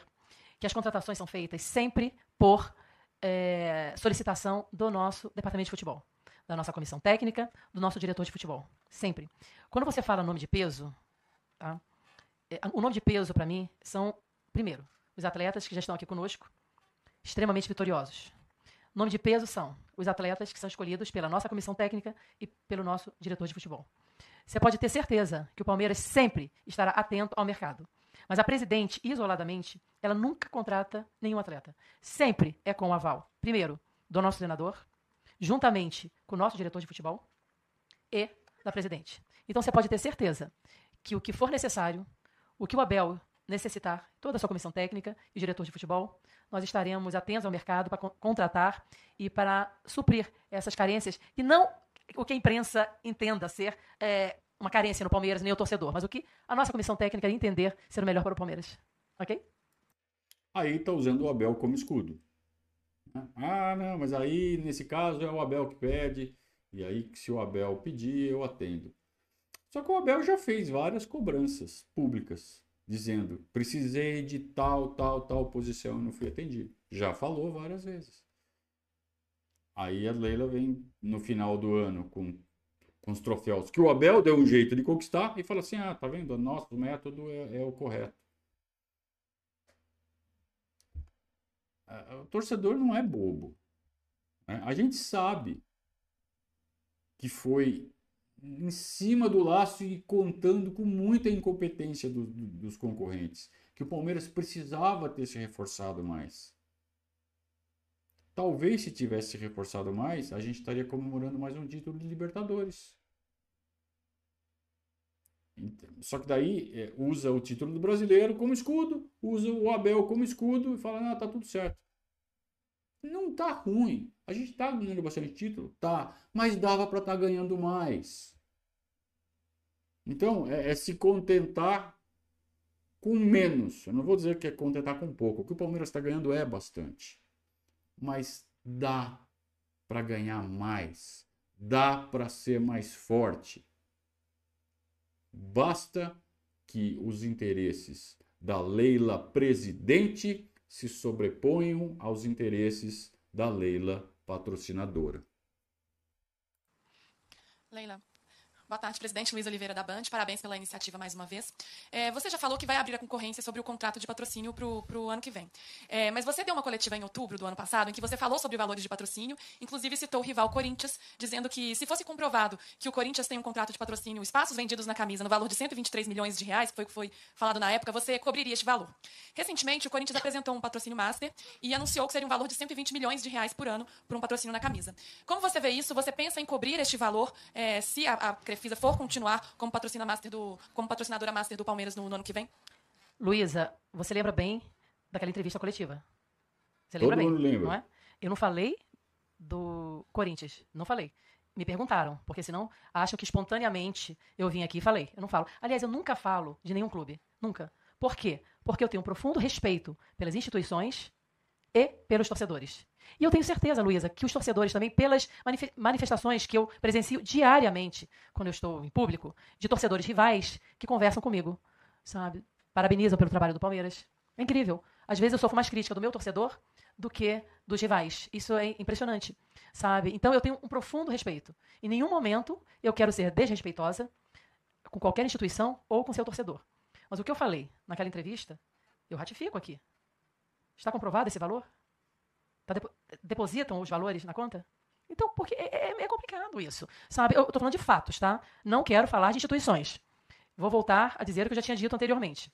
que as contratações são feitas sempre por é, solicitação do nosso departamento de futebol, da nossa comissão técnica, do nosso diretor de futebol. Sempre. Quando você fala nome de peso, tá? é, o nome de peso, para mim, são, primeiro, os atletas que já estão aqui conosco, extremamente vitoriosos. Nome de peso são os atletas que são escolhidos pela nossa comissão técnica e pelo nosso diretor de futebol. Você pode ter certeza que o Palmeiras sempre estará atento ao mercado. Mas a presidente, isoladamente, ela nunca contrata nenhum atleta. Sempre é com o aval, primeiro, do nosso treinador, juntamente com o nosso diretor de futebol e da presidente. Então você pode ter certeza que o que for necessário, o que o Abel necessitar, toda a sua comissão técnica e diretor de futebol, nós estaremos atentos ao mercado para contratar e para suprir essas carências que não o que a imprensa entenda ser é, uma carência no Palmeiras, nem o torcedor, mas o que a nossa comissão técnica entender ser o melhor para o Palmeiras. Ok? Aí está usando o Abel como escudo. Ah, não, mas aí nesse caso é o Abel que pede, e aí se o Abel pedir, eu atendo. Só que o Abel já fez várias cobranças públicas, dizendo: precisei de tal, tal, tal posição e não fui atendido. Já falou várias vezes. Aí a Leila vem no final do ano com com os troféus, que o Abel deu um jeito de conquistar e fala assim: ah, tá vendo? Nosso método é, é o correto. O torcedor não é bobo. Né? A gente sabe que foi em cima do laço e contando com muita incompetência do, do, dos concorrentes, que o Palmeiras precisava ter se reforçado mais. Talvez se tivesse se reforçado mais, a gente estaria comemorando mais um título de Libertadores. Só que daí é, usa o título do brasileiro como escudo, usa o Abel como escudo e fala, ah, tá tudo certo. Não tá ruim. A gente tá ganhando bastante título? Tá. Mas dava para estar tá ganhando mais. Então, é, é, se contentar com menos. Eu não vou dizer que é contentar com pouco. O que o Palmeiras está ganhando é bastante. Mas dá para ganhar mais. Dá para ser mais forte. Basta que os interesses da Leila presidente se sobreponham aos interesses da Leila patrocinadora. Leila, Boa tarde, presidente Luiz Oliveira da Band. Parabéns pela iniciativa mais uma vez. É, você já falou que vai abrir a concorrência sobre o contrato de patrocínio para o ano que vem. É, mas você deu uma coletiva em outubro do ano passado em que você falou sobre valores de patrocínio, inclusive citou o rival Corinthians, dizendo que se fosse comprovado que o Corinthians tem um contrato de patrocínio, espaços vendidos na camisa no valor de 123 milhões de reais, que foi o que foi falado na época, você cobriria este valor. Recentemente, o Corinthians apresentou um patrocínio master e anunciou que seria um valor de 120 milhões de reais por ano para um patrocínio na camisa. Como você vê isso? Você pensa em cobrir este valor é, se a, a Crefisa for continuar como, patrocina master do, como patrocinadora master do Palmeiras no, no ano que vem? Luísa, você lembra bem daquela entrevista coletiva? Você lembra Todo bem? Lembra. Não é? Eu não falei do Corinthians, não falei. Me perguntaram, porque senão acham que espontaneamente eu vim aqui e falei. Eu não falo. Aliás, eu nunca falo de nenhum clube. Nunca. Por quê? Porque eu tenho um profundo respeito pelas instituições e pelos torcedores. E eu tenho certeza, Luísa, que os torcedores também, pelas manifestações que eu presencio diariamente quando eu estou em público, de torcedores rivais que conversam comigo, sabe? Parabenizam pelo trabalho do Palmeiras. É incrível. Às vezes eu sofro mais crítica do meu torcedor do que dos rivais. Isso é impressionante, sabe? Então eu tenho um profundo respeito. Em nenhum momento eu quero ser desrespeitosa com qualquer instituição ou com seu torcedor. Mas o que eu falei naquela entrevista, eu ratifico aqui. Está comprovado esse valor? Tá depo depositam os valores na conta? Então, porque é, é, é complicado isso, sabe? Eu estou falando de fatos, tá? Não quero falar de instituições. Vou voltar a dizer o que eu já tinha dito anteriormente.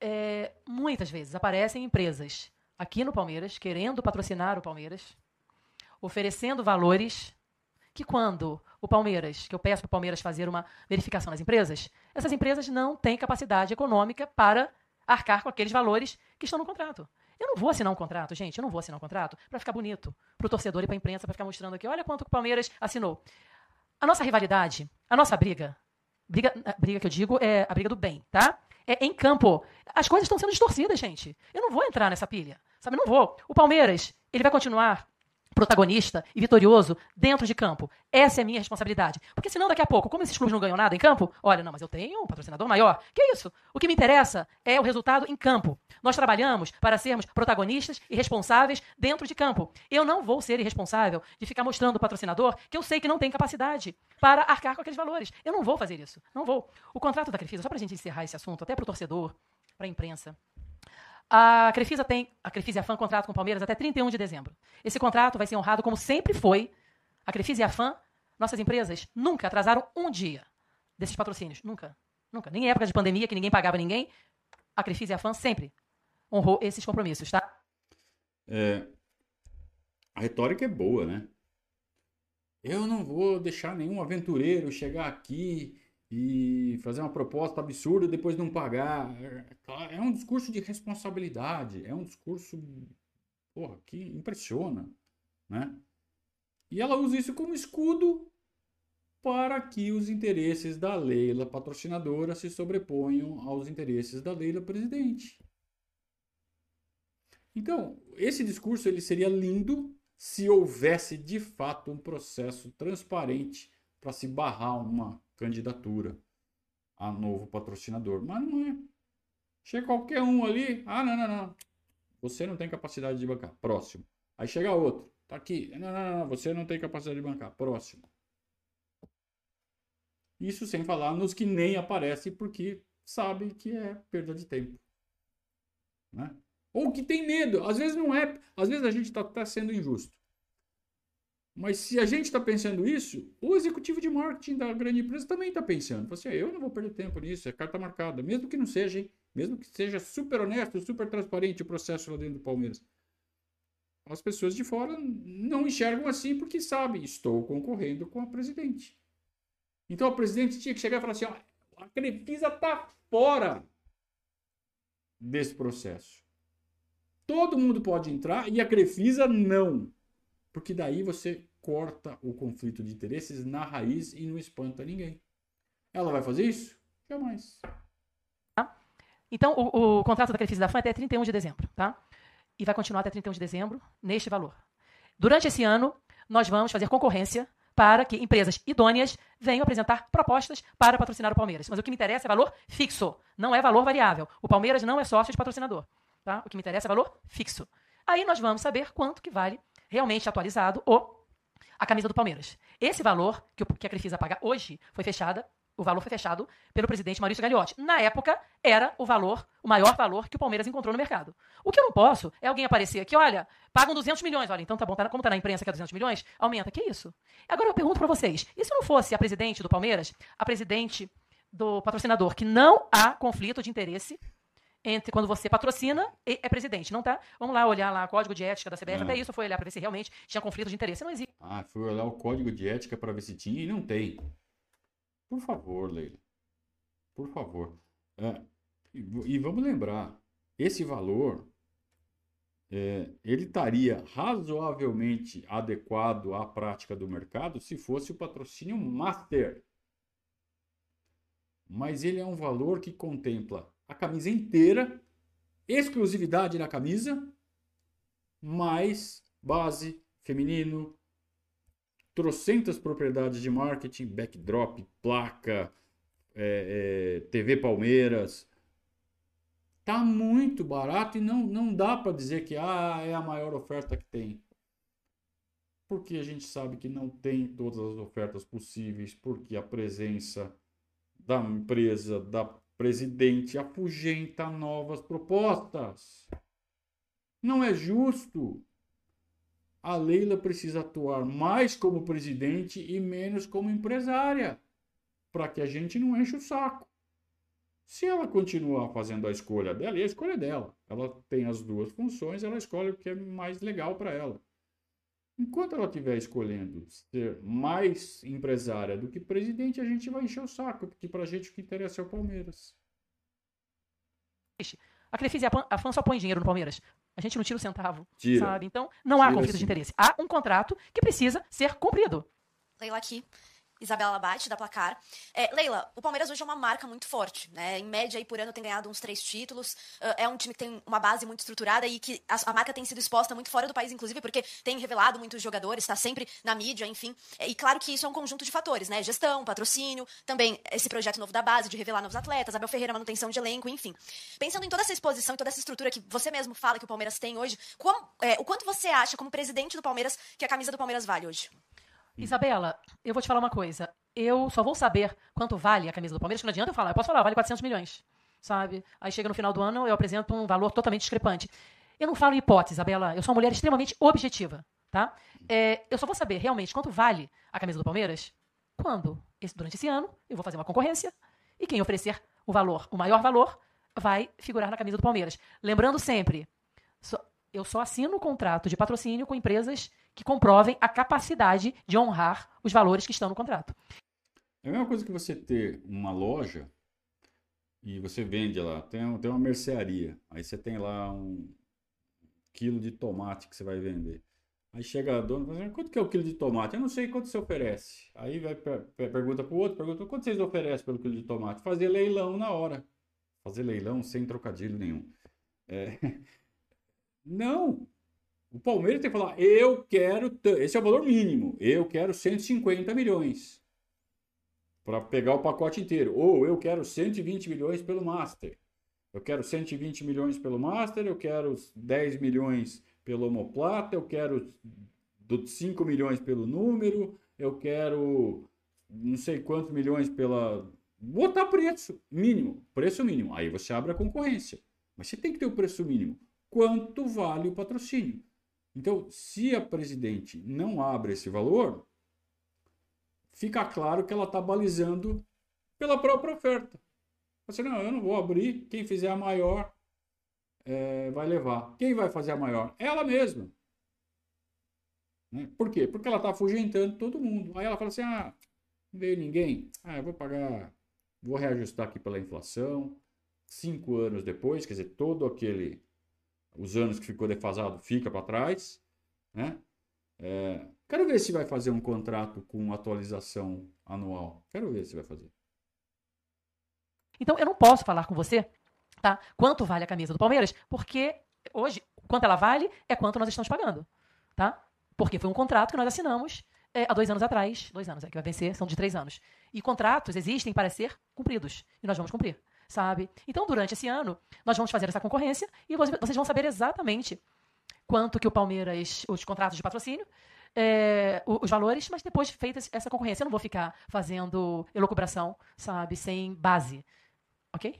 É, muitas vezes aparecem empresas aqui no Palmeiras querendo patrocinar o Palmeiras, oferecendo valores que quando o Palmeiras, que eu peço para o Palmeiras fazer uma verificação nas empresas, essas empresas não têm capacidade econômica para arcar com aqueles valores que estão no contrato. Eu não vou assinar um contrato, gente, eu não vou assinar um contrato para ficar bonito para o torcedor e para a imprensa, para ficar mostrando aqui, olha quanto o Palmeiras assinou. A nossa rivalidade, a nossa briga, briga, briga que eu digo é a briga do bem, tá? É em campo. As coisas estão sendo distorcidas, gente. Eu não vou entrar nessa pilha, sabe? Eu não vou. O Palmeiras, ele vai continuar protagonista e vitorioso dentro de campo. Essa é a minha responsabilidade. Porque senão, daqui a pouco, como esses clubes não ganham nada em campo, olha, não, mas eu tenho um patrocinador maior. Que isso? O que me interessa é o resultado em campo. Nós trabalhamos para sermos protagonistas e responsáveis dentro de campo. Eu não vou ser irresponsável de ficar mostrando o patrocinador que eu sei que não tem capacidade para arcar com aqueles valores. Eu não vou fazer isso. Não vou. O contrato da Crefisa, só para a gente encerrar esse assunto, até para o torcedor, para a imprensa. A Crefisa tem, a Crefisa e a FAM contrato com o Palmeiras até 31 de dezembro. Esse contrato vai ser honrado como sempre foi. A Crefisa e a FAM, nossas empresas, nunca atrasaram um dia desses patrocínios. Nunca. Nunca. Nem em época de pandemia, que ninguém pagava ninguém, a Crefisa e a FAM sempre honrou esses compromissos, tá? É, a retórica é boa, né? Eu não vou deixar nenhum aventureiro chegar aqui e fazer uma proposta absurda e depois não pagar. É, é um discurso de responsabilidade, é um discurso porra, que impressiona, né? E ela usa isso como escudo para que os interesses da Leila patrocinadora se sobreponham aos interesses da Leila presidente. Então, esse discurso ele seria lindo se houvesse de fato um processo transparente para se barrar uma candidatura a novo patrocinador. Mas não é. Chega qualquer um ali, ah, não, não, não. Você não tem capacidade de bancar. Próximo. Aí chega outro. Tá aqui. Não, não, não, você não tem capacidade de bancar. Próximo. Isso sem falar nos que nem aparecem porque sabem que é perda de tempo. Né? Ou que tem medo. Às vezes não é. Às vezes a gente está tá sendo injusto. Mas se a gente está pensando isso, o executivo de marketing da grande empresa também está pensando. Assim, ah, eu não vou perder tempo nisso, é carta marcada. Mesmo que não seja, hein? mesmo que seja super honesto, super transparente o processo lá dentro do Palmeiras. As pessoas de fora não enxergam assim porque sabem, estou concorrendo com a presidente. Então a presidente tinha que chegar e falar assim: ó, a Crefisa está fora desse processo. Todo mundo pode entrar e a Crefisa não. Porque daí você corta o conflito de interesses na raiz e não espanta ninguém. Ela vai fazer isso? Jamais. Então, o, o contrato da Crefisa da FAM é até 31 de dezembro, tá? E vai continuar até 31 de dezembro neste valor. Durante esse ano, nós vamos fazer concorrência para que empresas idôneas venham apresentar propostas para patrocinar o Palmeiras. Mas o que me interessa é valor fixo, não é valor variável. O Palmeiras não é sócio de patrocinador. Tá? O que me interessa é valor fixo. Aí nós vamos saber quanto que vale realmente atualizado o, a camisa do Palmeiras. Esse valor que, que a Crefisa paga hoje foi fechada o valor foi fechado pelo presidente Maurício Gagliotti. Na época, era o valor, o maior valor que o Palmeiras encontrou no mercado. O que eu não posso é alguém aparecer aqui, olha, pagam 200 milhões. Olha, então tá bom, tá, como tá na imprensa que é 200 milhões, aumenta. Que isso? Agora eu pergunto para vocês, e se não fosse a presidente do Palmeiras, a presidente do patrocinador, que não há conflito de interesse entre quando você patrocina e é presidente, não tá? Vamos lá olhar lá o código de ética da CBF, é. até isso foi olhar para ver se realmente tinha conflito de interesse, não existe. Ah, foi olhar o código de ética para ver se tinha e não tem. Por favor, Leila. Por favor. É, e, e, vamos lembrar, esse valor é, ele estaria razoavelmente adequado à prática do mercado se fosse o patrocínio master. Mas ele é um valor que contempla a camisa inteira, exclusividade na camisa, mais base, feminino, trocentas propriedades de marketing, backdrop, placa, é, é, TV Palmeiras. Tá muito barato e não, não dá para dizer que ah, é a maior oferta que tem. Porque a gente sabe que não tem todas as ofertas possíveis, porque a presença da empresa, da presidente, afugenta novas propostas. Não é justo a Leila precisa atuar mais como presidente e menos como empresária, para que a gente não enche o saco. Se ela continuar fazendo a escolha dela, e a escolha é dela, ela tem as duas funções, ela escolhe o que é mais legal para ela. Enquanto ela estiver escolhendo ser mais empresária do que presidente, a gente vai encher o saco, porque para a gente o que interessa é o Palmeiras. A Crefisa e a FAN só põe dinheiro no Palmeiras. A gente não tira o centavo, tira. sabe? Então, não há conflito sim. de interesse. Há um contrato que precisa ser cumprido. Leila aqui. Isabela Labate, da Placar. É, Leila, o Palmeiras hoje é uma marca muito forte, né? Em média, aí, por ano, tem ganhado uns três títulos. Uh, é um time que tem uma base muito estruturada e que a, a, marca tem sido exposta muito fora do país, inclusive, porque tem revelado muitos jogadores, está sempre na mídia, enfim. É, e claro que isso é um conjunto de fatores, né? Gestão, patrocínio, também esse projeto novo da base, de revelar novos atletas, Abel Ferreira, manutenção de elenco, enfim. Pensando em toda essa exposição e toda essa estrutura que você mesmo fala que o Palmeiras tem hoje, como, é, o quanto você acha, como presidente do Palmeiras, que a camisa do Palmeiras vale hoje? Isabela, eu vou te falar uma coisa eu só vou saber quanto vale a camisa do Palmeiras, que não adianta eu falar. Eu posso falar, vale 400 milhões, sabe? Aí chega no final do ano, eu apresento um valor totalmente discrepante. Eu não falo em hipótese, Isabela. Eu sou uma mulher extremamente objetiva, tá? É, eu só vou saber realmente quanto vale a camisa do Palmeiras quando, esse, durante esse ano, eu vou fazer uma concorrência e quem oferecer o valor, o maior valor, vai figurar na camisa do Palmeiras. Lembrando sempre, eu só assino o contrato de patrocínio com empresas que comprovem a capacidade de honrar os valores que estão no contrato. É a mesma coisa que você ter uma loja e você vende lá, tem, tem uma mercearia, aí você tem lá um quilo de tomate que você vai vender. Aí chega a dona e fala assim, quanto que é o quilo de tomate? Eu não sei quanto você oferece. Aí vai per pergunta para o outro, pergunta quanto vocês oferecem pelo quilo de tomate? Fazer leilão na hora. Fazer leilão sem trocadilho nenhum. É... Não! O Palmeiras tem que falar, eu quero, esse é o valor mínimo, eu quero 150 milhões para pegar o pacote inteiro. Ou eu quero 120 milhões pelo Master. Eu quero 120 milhões pelo Master, eu quero 10 milhões pelo Homoplata, eu quero 5 milhões pelo número, eu quero não sei quantos milhões pela. Botar preço mínimo, preço mínimo. Aí você abre a concorrência. Mas você tem que ter o preço mínimo. Quanto vale o patrocínio? Então, se a presidente não abre esse valor, fica claro que ela está balizando pela própria oferta. Você não, eu não vou abrir. Quem fizer a maior é, vai levar. Quem vai fazer a maior? Ela mesma. Né? Por quê? Porque ela está afugentando todo mundo. Aí ela fala assim: ah, não veio ninguém. Ah, eu vou pagar, vou reajustar aqui pela inflação. Cinco anos depois, quer dizer, todo aquele. Os anos que ficou defasado fica para trás. Né? É, quero ver se vai fazer um contrato com atualização anual. Quero ver se vai fazer. Então eu não posso falar com você, tá? Quanto vale a camisa do Palmeiras, porque hoje, quanto ela vale é quanto nós estamos pagando, tá? Porque foi um contrato que nós assinamos é, há dois anos atrás. Dois anos, é que vai vencer, são de três anos. E contratos existem para ser cumpridos. E nós vamos cumprir, sabe? Então, durante esse ano, nós vamos fazer essa concorrência e vocês vão saber exatamente quanto que o Palmeiras, os contratos de patrocínio, é, os valores, mas depois feita essa concorrência, eu não vou ficar fazendo elucubração, sabe, sem base. Ok?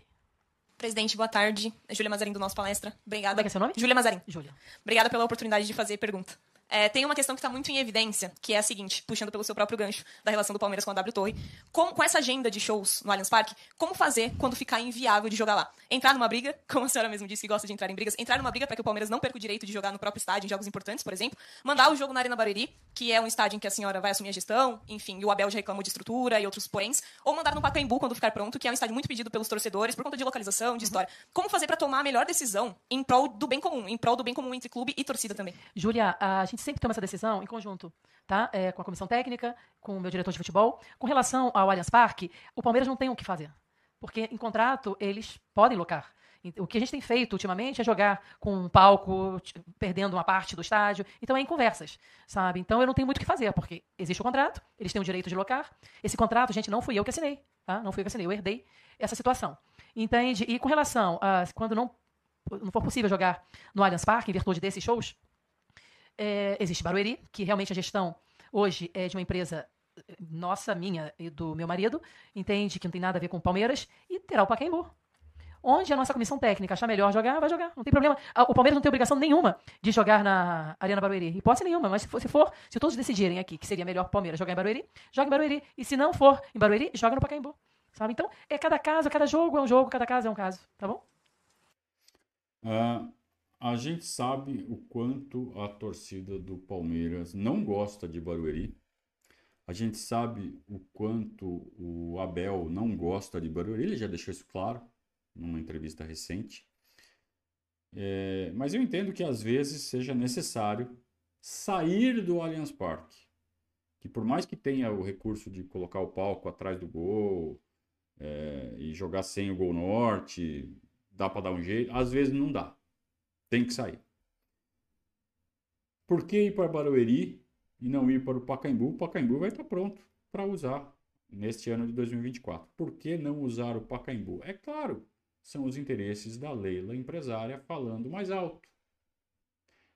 Presidente, boa tarde. É Júlia Mazarin do nosso palestra. Obrigada. Como é que é seu nome? Júlia Mazarin. Júlia. Obrigada pela oportunidade de fazer pergunta. É, tem uma questão que está muito em evidência, que é a seguinte, puxando pelo seu próprio gancho da relação do Palmeiras com a W Torre. Com, com essa agenda de shows no Allianz Parque, como fazer quando ficar inviável de jogar lá? Entrar numa briga, como a senhora mesmo disse que gosta de entrar em brigas, entrar numa briga para que o Palmeiras não perca o direito de jogar no próprio estádio em jogos importantes, por exemplo, mandar o jogo na Arena Barueri, que é um estádio em que a senhora vai assumir a gestão, enfim, e o Abel já reclamou de estrutura e outros poréns, ou mandar no Pacaembu quando ficar pronto, que é um estádio muito pedido pelos torcedores por conta de localização, de história. Como fazer para tomar a melhor decisão em prol do bem comum, em prol do bem comum entre clube e torcida também? Júlia, a gente sempre toma essa decisão em conjunto, tá? É, com a comissão técnica, com o meu diretor de futebol. Com relação ao Allianz Parque, o Palmeiras não tem o que fazer. Porque em contrato eles podem locar. O que a gente tem feito ultimamente é jogar com um palco, perdendo uma parte do estádio. Então é em conversas, sabe? Então eu não tenho muito o que fazer, porque existe o contrato, eles têm o direito de locar. Esse contrato, gente, não fui eu que assinei, tá? Não fui eu que assinei, eu herdei essa situação. Entende? E com relação a quando não, não for possível jogar no Allianz Parque, em virtude desses shows, é, existe Barueri, que realmente a gestão hoje é de uma empresa nossa, minha e do meu marido, entende que não tem nada a ver com Palmeiras, e terá o Pacaembu. Onde a nossa comissão técnica achar melhor jogar, vai jogar. Não tem problema. O Palmeiras não tem obrigação nenhuma de jogar na Arena Barueri. Hipótese nenhuma, mas se for, se for, se todos decidirem aqui que seria melhor o Palmeiras jogar em Barueri, joga em Barueri. E se não for em Barueri, joga no Pacaembu. Sabe? Então, é cada caso, cada jogo é um jogo, cada caso é um caso. Tá bom? Uh, a gente sabe o quanto a torcida do Palmeiras não gosta de Barueri. A gente sabe o quanto o Abel não gosta de Barueri. Ele já deixou isso claro numa entrevista recente. É, mas eu entendo que às vezes seja necessário sair do Allianz Parque. Que por mais que tenha o recurso de colocar o palco atrás do gol é, e jogar sem o gol norte, dá para dar um jeito, às vezes não dá. Tem que sair. Por que ir para Barueri e não ir para o Pacaembu? O Pacaembu vai estar pronto para usar neste ano de 2024. Por que não usar o Pacaembu? É claro, são os interesses da Leila empresária falando mais alto.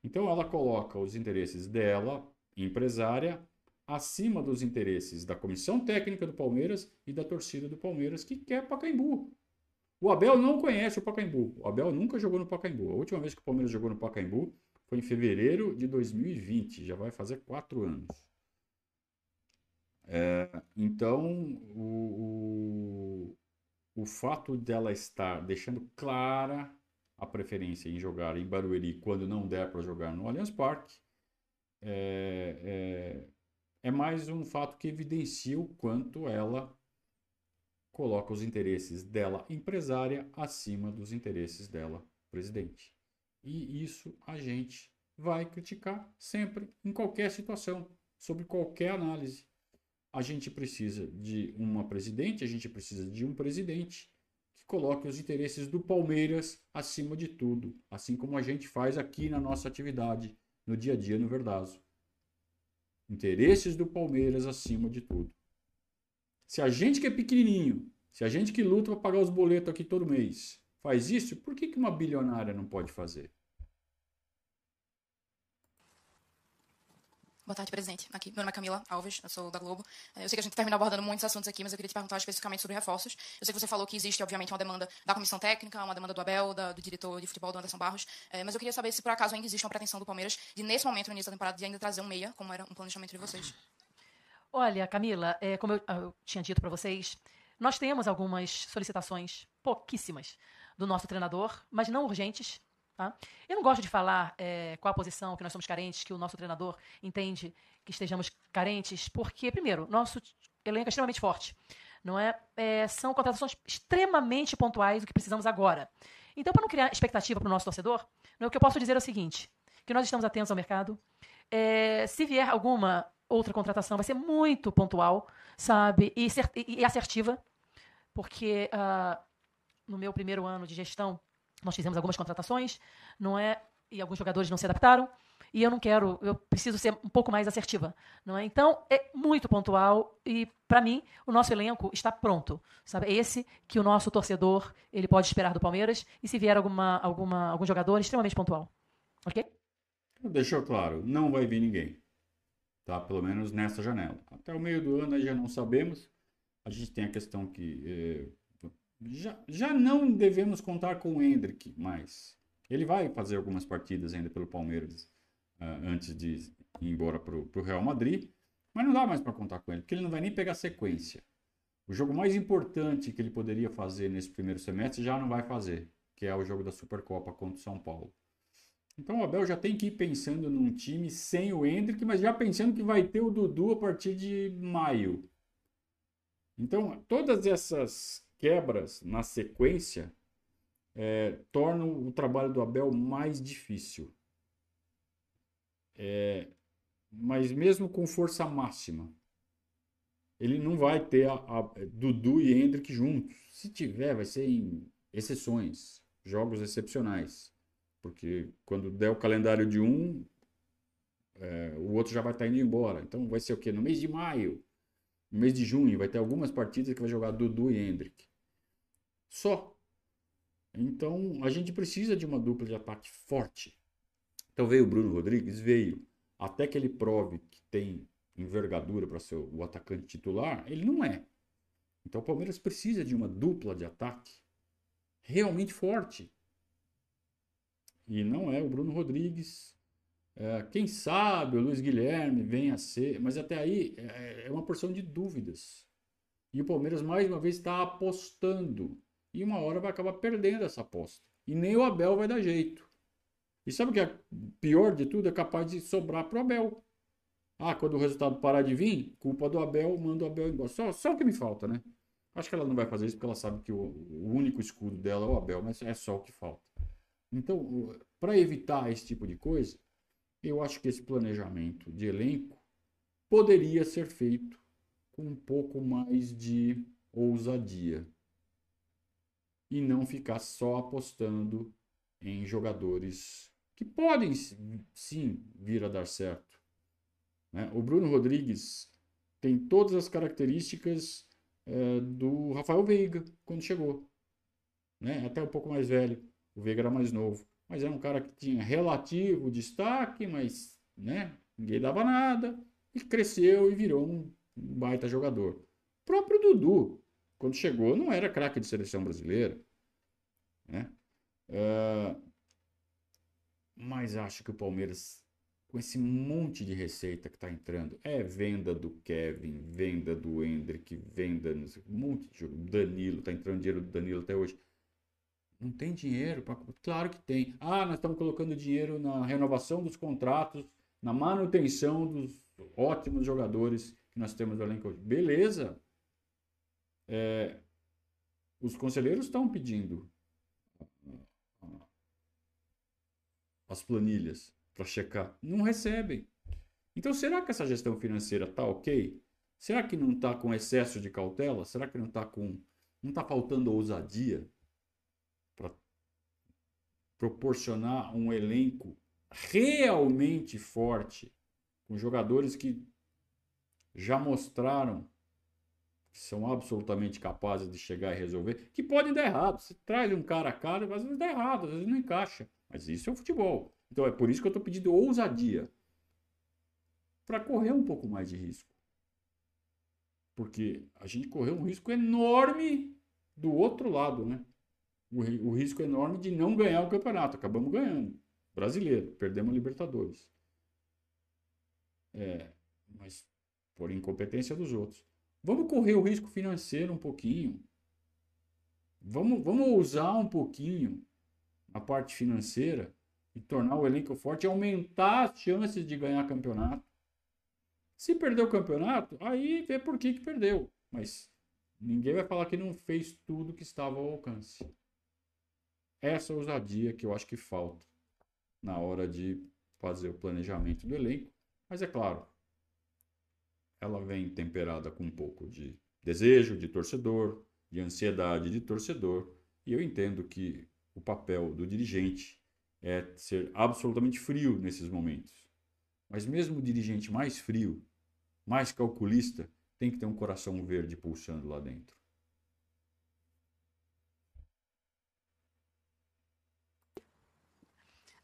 Então ela coloca os interesses dela, empresária, acima dos interesses da comissão técnica do Palmeiras e da torcida do Palmeiras que quer Pacaembu. O Abel não conhece o Pacaembu. O Abel nunca jogou no Pacaembu. A última vez que o Palmeiras jogou no Pacaembu foi em fevereiro de 2020. Já vai fazer quatro anos. É, então, o, o, o fato dela estar deixando clara a preferência em jogar em Barueri quando não der para jogar no Allianz Parque é, é, é mais um fato que evidencia o quanto ela coloca os interesses dela empresária acima dos interesses dela presidente. E isso a gente vai criticar sempre, em qualquer situação, sobre qualquer análise. A gente precisa de uma presidente, a gente precisa de um presidente que coloque os interesses do Palmeiras acima de tudo, assim como a gente faz aqui na nossa atividade, no dia a dia no Verdazo. Interesses do Palmeiras acima de tudo. Se a gente que é pequenininho, se a gente que luta para pagar os boletos aqui todo mês faz isso, por que, que uma bilionária não pode fazer? Boa tarde, presidente. Aqui, meu nome é Camila Alves, eu sou da Globo. Eh, Eu sei que a gente termina abordando muitos assuntos aqui, mas eu queria te perguntar especificamente sobre reforços. Eu sei que você falou que existe, obviamente, uma demanda da comissão técnica, uma demanda do Abel, da- do diretor de futebol, do Anderson Barros. Eh, Mas eu queria saber se por acaso ainda existe uma pretensão do Palmeiras de, nesse momento, no início da temporada, de ainda trazer um meia, como era um planejamento de vocês. Olha, Camila, é, como eu, eu tinha dito para vocês, nós temos algumas solicitações, pouquíssimas, do nosso treinador, mas não urgentes. Tá? Eu não gosto de falar é, qual a posição que nós somos carentes, que o nosso treinador entende que estejamos carentes, porque, primeiro, nosso elenco é extremamente forte. Não é? É, são contratações extremamente pontuais, o que precisamos agora. Então, para não criar expectativa para o nosso torcedor, né, o que eu posso dizer é o seguinte: que nós estamos atentos ao mercado. É, se vier alguma outra contratação, vai ser muito pontual, sabe? E, e- assertiva, porque ah, no meu primeiro ano de gestão nós fizemos algumas contratações, não é? E alguns jogadores não se adaptaram. E eu não quero, eu preciso ser um pouco mais assertiva, não é? Então é muito pontual e para mim o nosso elenco está pronto, sabe? É esse que o nosso torcedor ele pode esperar do Palmeiras e se vier alguma, alguma algum jogador extremamente pontual, ok? Deixou claro, não vai vir ninguém. Tá? Pelo menos nessa janela. Até o meio do ano aí já não sabemos. A gente tem a questão que eh, já, já não devemos contar com o Hendrick mais. Ele vai fazer algumas partidas ainda pelo Palmeiras ah, antes de ir embora para o Real Madrid. Mas não dá mais para contar com ele, porque ele não vai nem pegar sequência. O jogo mais importante que ele poderia fazer nesse primeiro semestre já não vai fazer, que é o jogo da Supercopa contra o São Paulo. Então o Abel já tem que ir pensando num time sem o Hendrick, mas já pensando que vai ter o Dudu a partir de maio. Então todas essas quebras na sequência é, tornam o trabalho do Abel mais difícil. É, mas mesmo com força máxima, ele não vai ter a, a Dudu e Hendrick juntos. Se tiver, vai ser em exceções, jogos excepcionais. Porque quando der o calendário de um, é, o outro já vai estar indo embora. Então vai ser o quê? No mês de maio, no mês de junho, vai ter algumas partidas que vai jogar Dudu e Hendrick. Só. Então a gente precisa de uma dupla de ataque forte. Então veio o Bruno Rodrigues, veio. Até que ele prove que tem envergadura para ser o atacante titular, ele não é. Então o Palmeiras precisa de uma dupla de ataque realmente forte. E não é o Bruno Rodrigues. É, quem sabe o Luiz Guilherme venha a ser, mas até aí é, é uma porção de dúvidas. E o Palmeiras mais uma vez está apostando. E uma hora vai acabar perdendo essa aposta. E nem o Abel vai dar jeito. E sabe o que é pior de tudo? É capaz de sobrar para o Abel. Ah, quando o resultado parar de vir, culpa do Abel, manda o Abel embora. Só, só o que me falta, né? Acho que ela não vai fazer isso porque ela sabe que o, o único escudo dela é o Abel, mas é só o que falta. Então, para evitar esse tipo de coisa, eu acho que esse planejamento de elenco poderia ser feito com um pouco mais de ousadia e não ficar só apostando em jogadores que podem sim vir a dar certo. Né? O Bruno Rodrigues tem todas as características é, do Rafael Veiga quando chegou, né? até um pouco mais velho. O Veiga era mais novo, mas era um cara que tinha relativo destaque, mas né? ninguém dava nada e cresceu e virou um baita jogador. O próprio Dudu, quando chegou, não era craque de seleção brasileira. Né? Uh, mas acho que o Palmeiras, com esse monte de receita que está entrando, é venda do Kevin, venda do Hendrick, venda, um monte de jogo. Danilo, está entrando dinheiro do Danilo até hoje. Não tem dinheiro? Pra... Claro que tem. Ah, nós estamos colocando dinheiro na renovação dos contratos, na manutenção dos ótimos jogadores que nós temos no elenco hoje. Beleza. É, os conselheiros estão pedindo as planilhas para checar. Não recebem. Então, será que essa gestão financeira está ok? Será que não está com excesso de cautela? Será que não está com. não está faltando ousadia para proporcionar um elenco realmente forte, com jogadores que já mostraram que são absolutamente capazes de chegar e resolver, que podem dar errado. Você traz um cara a cara, às vezes dá errado, às vezes não encaixa. Mas isso é o futebol. Então é por isso que eu estou pedindo ousadia. para correr um pouco mais de risco. Porque a gente correu um risco enorme do outro lado, né? O, o risco enorme de não ganhar o campeonato. Acabamos ganhando. Brasileiro, perdemos Libertadores. É, mas por incompetência dos outros. Vamos correr o risco financeiro um pouquinho. Vamos, vamos usar um pouquinho a parte financeira e tornar o elenco forte, aumentar as chances de ganhar campeonato. Se perder o campeonato, aí vê por que, que perdeu. Mas ninguém vai falar que não fez tudo que estava ao alcance. Essa ousadia que eu acho que falta na hora de fazer o planejamento do elenco. Mas é claro, ela vem temperada com um pouco de desejo de torcedor, de ansiedade de torcedor, e eu entendo que o papel do dirigente é ser absolutamente frio nesses momentos. Mas mesmo o dirigente mais frio, mais calculista, tem que ter um coração verde pulsando lá dentro.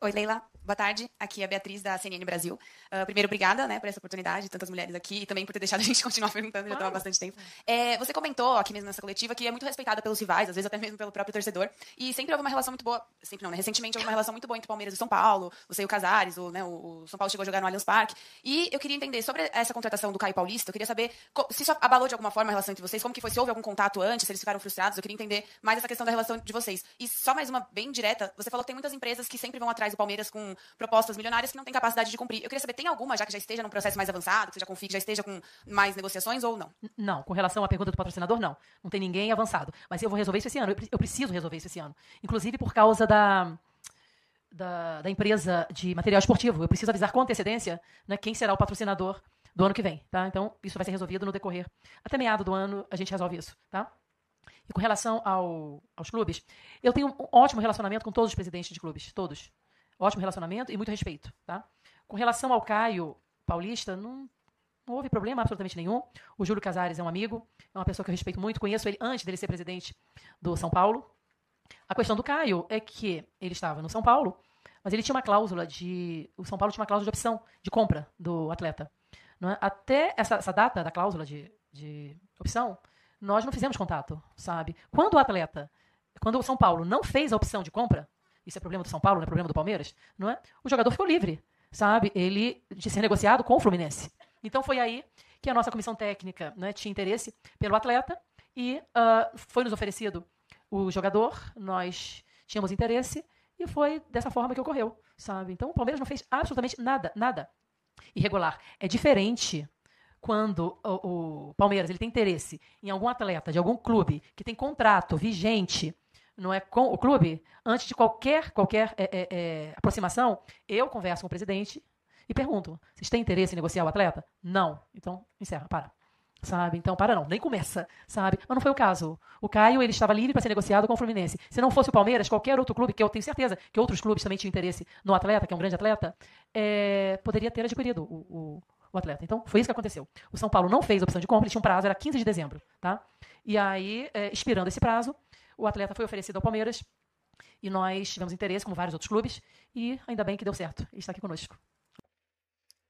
Oi, Leila. Boa tarde. Aqui é a Beatriz da CNN Brasil. Uh, primeiro, obrigada né, por essa oportunidade, tantas mulheres aqui, e também por ter deixado a gente continuar perguntando, já estava há bastante tempo. É, você comentou aqui mesmo nessa coletiva que é muito respeitada pelos rivais, às vezes até mesmo pelo próprio torcedor, e sempre houve uma relação muito boa, sempre não, né? Recentemente houve uma relação muito boa entre Palmeiras e São Paulo, você e o Casares, o, né, o São Paulo chegou a jogar no Allianz Parque, e eu queria entender sobre essa contratação do Caio Paulista, eu queria saber se isso abalou de alguma forma a relação entre vocês, como que foi, se houve algum contato antes, se eles ficaram frustrados, eu queria entender mais essa questão da relação de vocês. E só mais uma bem direta, você falou que tem muitas empresas que sempre vão atrás do Palmeiras com propostas milionárias que não têm capacidade de cumprir. Eu queria saber, tem alguma já que já esteja num processo mais avançado, que já confie, que já esteja com mais negociações ou não? Não, com relação à pergunta do patrocinador, não. Não tem ninguém avançado. Mas eu vou resolver isso esse ano. Eu preciso resolver isso esse ano. Inclusive por causa da, da, da empresa de material esportivo. Eu preciso avisar com antecedência né, quem será o patrocinador do ano que vem, tá? Então, isso vai ser resolvido no decorrer. Até meado do ano, a gente resolve isso, tá? E com relação ao, aos clubes, eu tenho um ótimo relacionamento com todos os presidentes de clubes, todos. Ótimo relacionamento e muito respeito, tá? Com relação ao Caio Paulista, não, não houve problema absolutamente nenhum. O Júlio Casares é um amigo, é uma pessoa que eu respeito muito, conheço ele antes dele ser presidente do São Paulo. A questão do Caio é que ele estava no São Paulo, mas ele tinha uma cláusula de. O São Paulo tinha uma cláusula de opção de compra do atleta. É? Até essa, essa, data da cláusula de, de opção, nós não fizemos contato, sabe? Quando o atleta, quando o São Paulo não fez a opção de compra, isso é problema do São Paulo, não é problema do Palmeiras, não é? O jogador ficou livre, sabe? Ele de ser negociado com o Fluminense. Então foi aí que a nossa comissão técnica né, tinha interesse pelo atleta e uh, foi nos oferecido o jogador, nós tínhamos interesse e foi dessa forma que ocorreu, sabe? Então o Palmeiras não fez absolutamente nada, nada irregular. É diferente quando o, o Palmeiras ele tem interesse em algum atleta de algum clube que tem contrato vigente não é com o clube, antes de qualquer qualquer é, é, é, aproximação, eu converso com o presidente e pergunto: vocês têm interesse em negociar o atleta? Não. Então, encerra, para. Sabe? Então, para não, nem começa, sabe? Mas não foi o caso. O Caio, ele estava livre para ser negociado com o Fluminense. Se não fosse o Palmeiras, qualquer outro clube, que eu tenho certeza que outros clubes também tinham interesse no atleta, que é um grande atleta, é, poderia ter adquirido o, o, o, atleta. Então, foi isso que aconteceu. O São Paulo não fez a opção de compra, ele tinha um prazo, era 15 de dezembro, tá? E aí, é, expirando esse prazo, o atleta foi oferecido ao Palmeiras e nós tivemos interesse, como vários outros clubes, e ainda bem que deu certo. Ele está aqui conosco.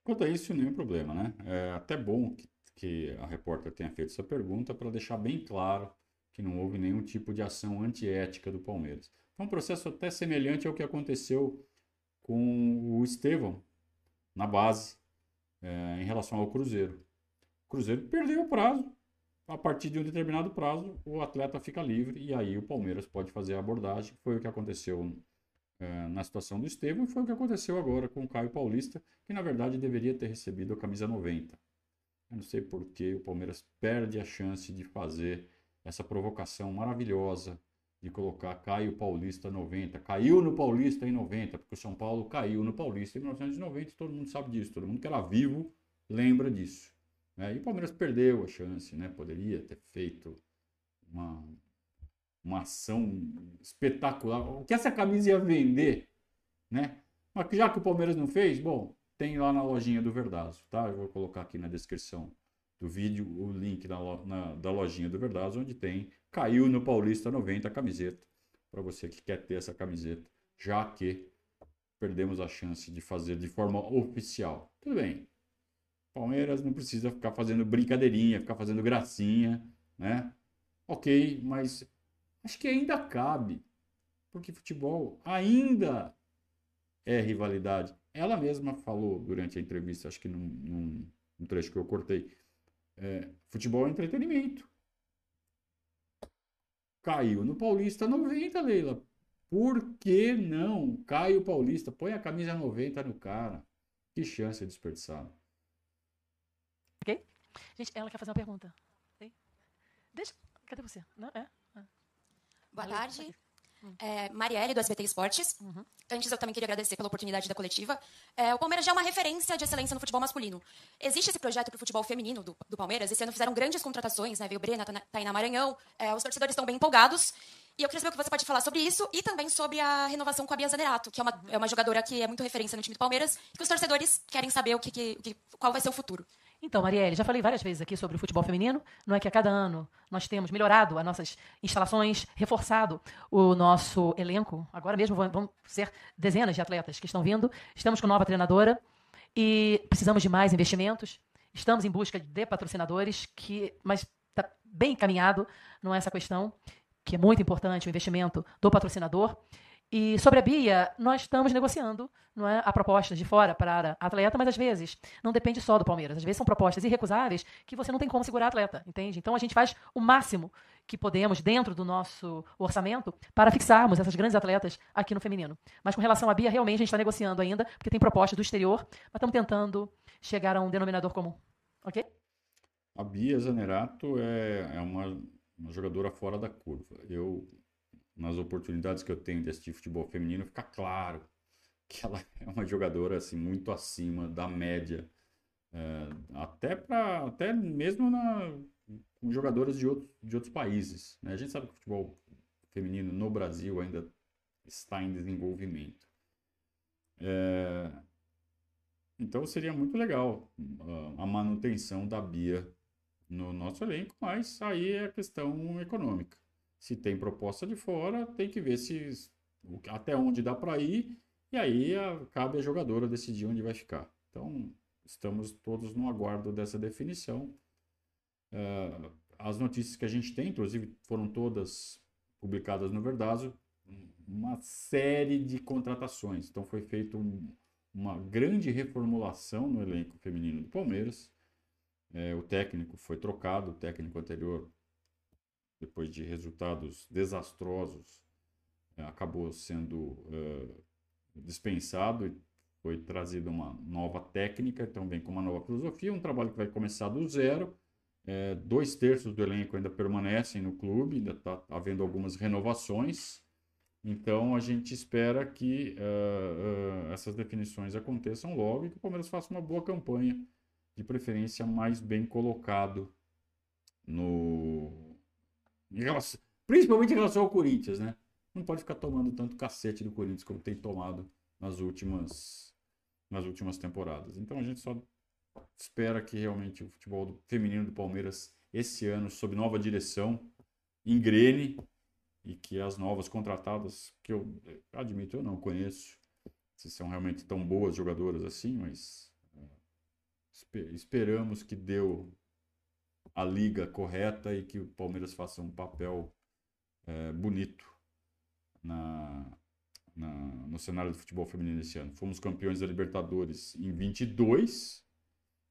Quanto a isso, nenhum problema, né? É até bom que, a repórter tenha feito essa pergunta para deixar bem claro que não houve nenhum tipo de ação antiética do Palmeiras. Foi um processo até semelhante ao que aconteceu com o Estevão na base é, em relação ao Cruzeiro. O Cruzeiro perdeu o prazo, a partir de um determinado prazo, o atleta fica livre e aí o Palmeiras pode fazer a abordagem. Foi o que aconteceu é, na situação do Estevam e foi o que aconteceu agora com o Caio Paulista, que na verdade deveria ter recebido a camisa 90. Eu não sei por que o Palmeiras perde a chance de fazer essa provocação maravilhosa de colocar Caio Paulista 90. Caiu no Paulista em 90, porque o São Paulo caiu no Paulista em 1990, todo mundo sabe disso, todo mundo que era vivo lembra disso. Né? E o Palmeiras perdeu a chance, né? Poderia ter feito uma, uma ação espetacular. O que essa camisa ia vender, né? Mas já que o Palmeiras não fez, bom, tem lá na lojinha do Verdazo, tá? Eu vou colocar aqui na descrição do vídeo o link na, na, da lojinha do Verdazo, onde tem Caiu no Paulista 90 a camiseta, para você que quer ter essa camiseta, já que perdemos a chance de fazer de forma oficial. Tudo bem, Palmeiras não precisa ficar fazendo brincadeirinha, ficar fazendo gracinha, né? Ok, mas acho que ainda cabe, porque futebol ainda é rivalidade. Ela mesma falou durante a entrevista, acho que num, num, num trecho que eu cortei, é, futebol é entretenimento. Caiu no Paulista 90, Leila. Por que não? Caio Paulista, põe a camisa 90 no cara. Que chance desperdiçada. Ok? Gente, ela quer fazer uma pergunta. Deixa. Cadê você? Não, é? Ah. Boa Valeu, tarde. aqui. É, Marielle, do SBT Esportes. Uhum. Antes, eu também queria agradecer pela oportunidade da coletiva. É, o Palmeiras já é uma referência de excelência no futebol masculino. Existe esse projeto para o futebol feminino do, do Palmeiras. Esse ano fizeram grandes contratações, né? Veio Brena, Tainá Maranhão. É, os torcedores estão bem empolgados. E eu queria saber o que você pode falar sobre isso e também sobre a renovação com a Bia Zanerato, que é uma, é uma jogadora que é muito referência no time do Palmeiras e que os torcedores querem saber o que, que- qual vai ser o futuro. Então, Marielle, já falei várias vezes aqui sobre o futebol feminino. Não é que a cada ano nós temos melhorado as nossas instalações, reforçado o nosso elenco. Agora mesmo vão, ser dezenas de atletas que estão vindo. Estamos com nova treinadora e precisamos de mais investimentos. Estamos em busca de patrocinadores, que, mas está bem encaminhado, não é essa questão, que é muito importante o investimento do patrocinador. E sobre a Bia, nós estamos negociando não é, a proposta de fora para a atleta, mas às vezes não depende só do Palmeiras. Às vezes são propostas irrecusáveis que você não tem como segurar a atleta, entende? Então a gente faz o máximo que podemos dentro do nosso orçamento para fixarmos essas grandes atletas aqui no feminino. Mas com relação à Bia, realmente a gente está negociando ainda, porque tem proposta do exterior, mas estamos tentando chegar a um denominador comum. Ok? A Bia Zanerato é, é uma, uma jogadora fora da curva. Eu, nas oportunidades que eu tenho de assistir futebol feminino, fica claro que ela é uma jogadora assim, muito acima da média. É, até, pra, até mesmo na, com jogadoras de, outro, de outros países. né? A gente sabe que o futebol feminino no Brasil ainda está em desenvolvimento. É, então seria muito legal ah, a manutenção da Bia no nosso elenco, mas aí é questão econômica. Se tem proposta de fora, tem que ver se até onde dá para ir, e aí a- cabe a jogadora decidir onde vai ficar. Então, estamos todos no aguardo dessa definição. Ah, as notícias que a gente tem, inclusive, foram todas publicadas no Verdazo, uma série de contratações. Então, foi feita um, uma grande reformulação no elenco feminino do Palmeiras. É, o técnico foi trocado, o técnico anterior, depois de resultados desastrosos, é, acabou sendo é, dispensado e foi trazida uma nova técnica, então vem com uma nova filosofia, um trabalho que vai começar do zero. É, dois terços do elenco ainda permanecem no clube, ainda está havendo algumas renovações. Então a gente espera que eh, eh, essas definições aconteçam logo e que o Palmeiras faça uma boa campanha, de preferência mais bem colocado no relação- principalmente em relação ao Corinthians, né? Não pode ficar tomando tanto cacete do Corinthians como tem tomado nas últimas nas últimas temporadas. Então a gente só espera que realmente o futebol do- feminino do Palmeiras esse ano sob nova direção engrene e que as novas contratadas, que eu eh, admito eu não conheço, se são realmente tão boas jogadoras assim, mas eh, espe- esperamos que deu a liga correta e que o Palmeiras faça um papel eh, bonito na, na- no cenário do futebol feminino esse ano. Fomos campeões da Libertadores em 22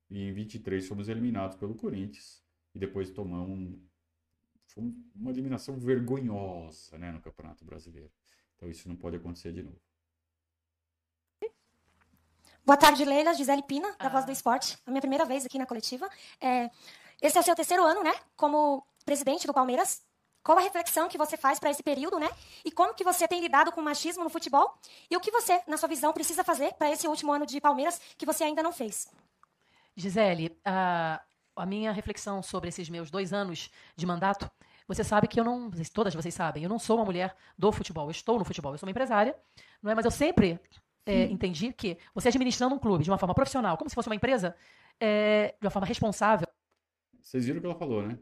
e em 23 fomos eliminados pelo Corinthians e depois tomamos um foi um- uma eliminação vergonhosa né, no Campeonato Brasileiro. Então isso não pode acontecer de novo. Boa tarde, Leila. Gisele Pina, da Ah. Voz do Esporte. A minha primeira vez aqui na coletiva. É, esse é o seu terceiro ano, né? Como presidente do Palmeiras. Qual a reflexão que você faz para esse período, né? E como que você tem lidado com o machismo no futebol? E o que você, na sua visão, precisa fazer para esse último ano de Palmeiras que você ainda não fez? Gisele, a, a minha reflexão sobre esses meus dois anos de mandato, você sabe que eu não, todas vocês sabem, eu não sou uma mulher do futebol, eu estou no futebol, eu sou uma empresária, não é? Mas eu sempre é, entendi que você administrando um clube de uma forma profissional, como se fosse uma empresa, é, de uma forma responsável, Vocês viram o que ela falou, né?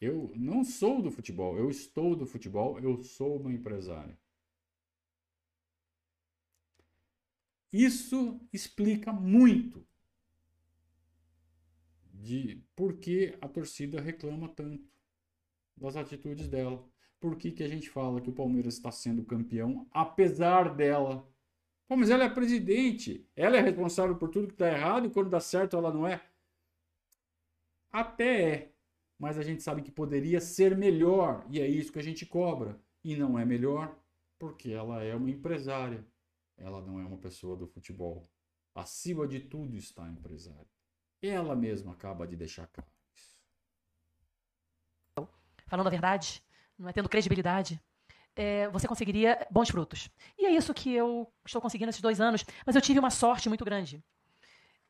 Eu não sou do futebol, eu estou do futebol, eu sou uma empresária. Isso explica muito de por que a torcida reclama tanto das atitudes dela. Por que, que a gente fala que o Palmeiras está sendo campeão, apesar dela? Pô, mas ela é presidente, ela é responsável por tudo que está errado e quando dá certo ela não é? Até é, mas a gente sabe que poderia ser melhor e é isso que a gente cobra. E não é melhor porque ela é uma empresária, ela não é uma pessoa do futebol. Acima de tudo está a empresária. Ela mesma acaba de deixar claro isso. falando a verdade, não é tendo credibilidade, é, você conseguiria bons frutos. E é isso que eu estou conseguindo esses dois anos. Mas eu tive uma sorte muito grande.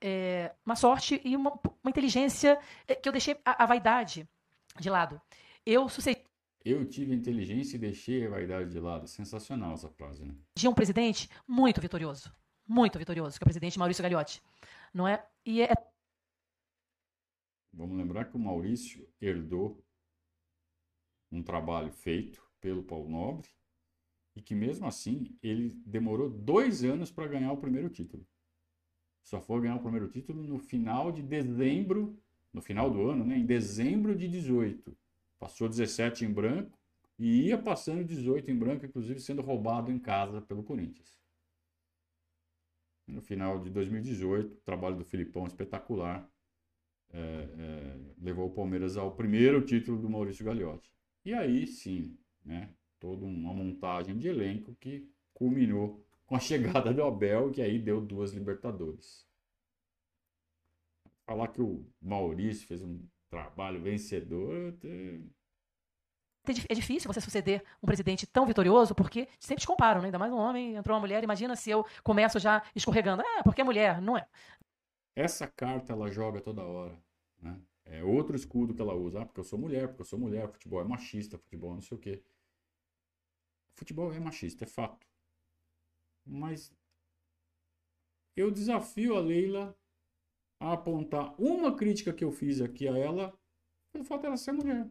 É, uma sorte e uma, uma inteligência é, que eu deixei a, a, vaidade de lado. Eu sucedi. Eu tive inteligência e deixei a vaidade de lado. Sensacional essa frase, né? De um presidente muito vitorioso. Muito vitorioso, que é o presidente Maurício Gagliotti. Não é? E é. Vamos lembrar que o Maurício herdou um trabalho feito pelo Paulo Nobre e que mesmo assim ele demorou dois anos para ganhar o primeiro título. Só foi ganhar o primeiro título no final de dezembro, no final do ano, né? em dezembro de 18. Passou 17 em branco e ia passando 18 em branco, inclusive sendo roubado em casa pelo Corinthians. No final de 2018, o trabalho do Filipão espetacular é, é, levou o Palmeiras ao primeiro título do Maurício Gagliotti. E aí sim, né? Toda uma montagem de elenco que culminou com a chegada do Abel, que aí deu duas Libertadores. Falar que o Maurício fez um trabalho vencedor. É difícil você suceder um presidente tão vitorioso, porque sempre te comparam, né? ainda mais um homem, entrou uma mulher. Imagina se eu começo já escorregando. É, porque é mulher, não é. Essa carta ela joga toda hora. Né? É outro escudo que ela usa. Ah, porque eu sou mulher, porque eu sou mulher, futebol é machista, futebol não sei o quê. Futebol é machista, é fato. Mas eu desafio a Leila a apontar uma crítica que eu fiz aqui a ela pelo fato dela ser mulher.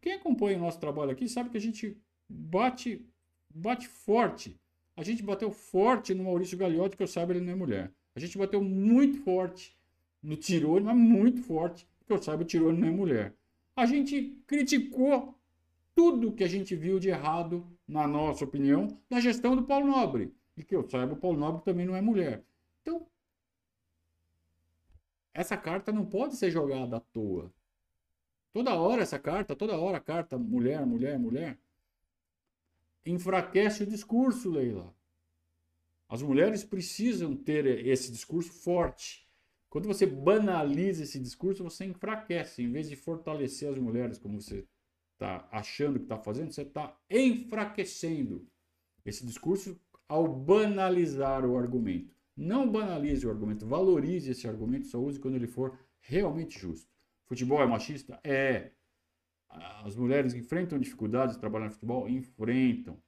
Quem acompanha o nosso trabalho aqui sabe que a gente bate, bate forte. A gente bateu forte no Maurício Gagliotti, que eu saiba ele não é mulher. A gente bateu muito forte no Tirone, mas muito forte, que eu saiba o Tirone não é mulher. A gente criticou tudo que a gente viu de errado, na nossa opinião, na gestão do Paulo Nobre. E que eu saiba, o Paulo Nobre também não é mulher. Então, essa carta não pode ser jogada à toa. Toda hora essa carta, toda hora a carta mulher, mulher, mulher, enfraquece o discurso, Leila. As mulheres precisam ter esse discurso forte. Quando você banaliza esse discurso, você enfraquece. Em vez de fortalecer as mulheres, como você está achando que está fazendo, você está enfraquecendo esse discurso ao banalizar o argumento. Não banalize o argumento, valorize esse argumento, só use quando ele for realmente justo. Futebol é machista? É. As mulheres enfrentam dificuldades trabalhando no futebol? Enfrentam.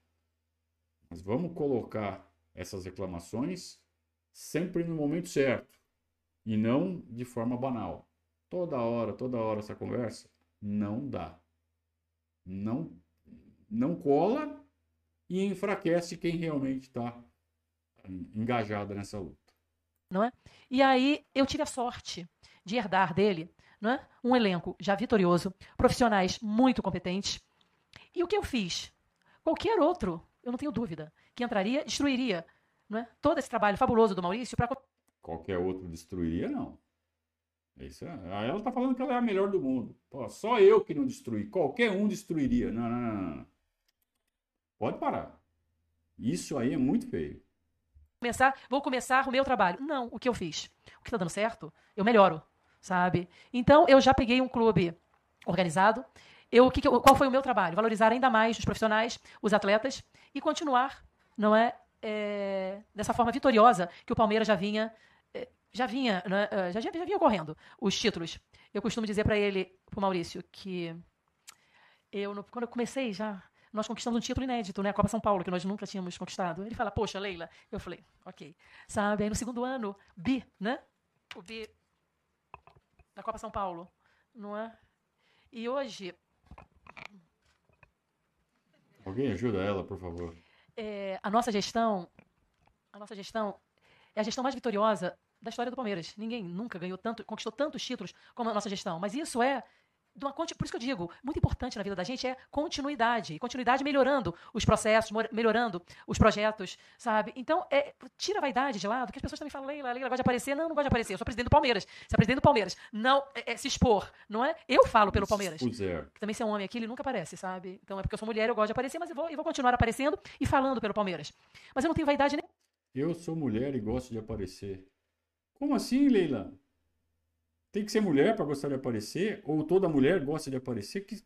Mas vamos colocar essas reclamações sempre no momento certo e não de forma banal. Toda hora, toda hora essa conversa não dá. Não não cola e enfraquece quem realmente está engajado nessa luta. Não é? E aí eu tive a sorte de herdar dele não é? um elenco já vitorioso, profissionais muito competentes. E o que eu fiz? Qualquer outro, eu não tenho dúvida, que entraria, destruiria não é? todo esse trabalho fabuloso do Maurício para. Qualquer outro destruiria, não. Isso é, ela está falando que ela é a melhor do mundo. Pô, só eu que não destruí. Qualquer um destruiria. Não, não, não, não. Pode parar. Isso aí é muito feio. Começar, vou começar o meu trabalho. Não, o que eu fiz? O que está dando certo, eu melhoro, sabe? Então, eu já peguei um clube organizado. Eu, que, qual foi o meu trabalho? Valorizar ainda mais os profissionais, os atletas e continuar, não é, é dessa forma vitoriosa que o Palmeiras já vinha já vinha, né, é, já, já, vinha ocorrendo os títulos. Eu costumo dizer para ele, para o Maurício, que eu, quando eu comecei já, nós conquistamos um título inédito, né? A Copa São Paulo, que nós nunca tínhamos conquistado. Ele fala, poxa, Leila. Eu falei, ok. Sabe? Aí no segundo ano, bi, né? O bi da Copa São Paulo, não é? E hoje. Alguém ajuda ela, por favor. É, a nossa gestão, a nossa gestão é a gestão mais vitoriosa da história do Palmeiras. Ninguém nunca ganhou tanto, conquistou tantos títulos como a nossa gestão. Mas isso é de uma por isso que eu digo, muito importante na vida da gente é continuidade. E continuidade melhorando os processos, melhorando os projetos, sabe? Então, é, tira a vaidade de lado, que as pessoas também falam, Leila, Leila gosta de aparecer. Não, não gosta de aparecer. Eu sou presidente do Palmeiras. Você é presidente do Palmeiras. Não é, é se expor, não é? Eu falo pelo Palmeiras. Também se é um homem aqui, ele nunca aparece, sabe? Então é porque eu sou mulher, eu gosto de aparecer, mas eu vou, eu vou continuar aparecendo e falando pelo Palmeiras. Mas eu não tenho vaidade nem Eu sou mulher e gosto de aparecer. Como assim, Leila? Tem que ser mulher para gostar de aparecer? Ou toda mulher gosta de aparecer? Que,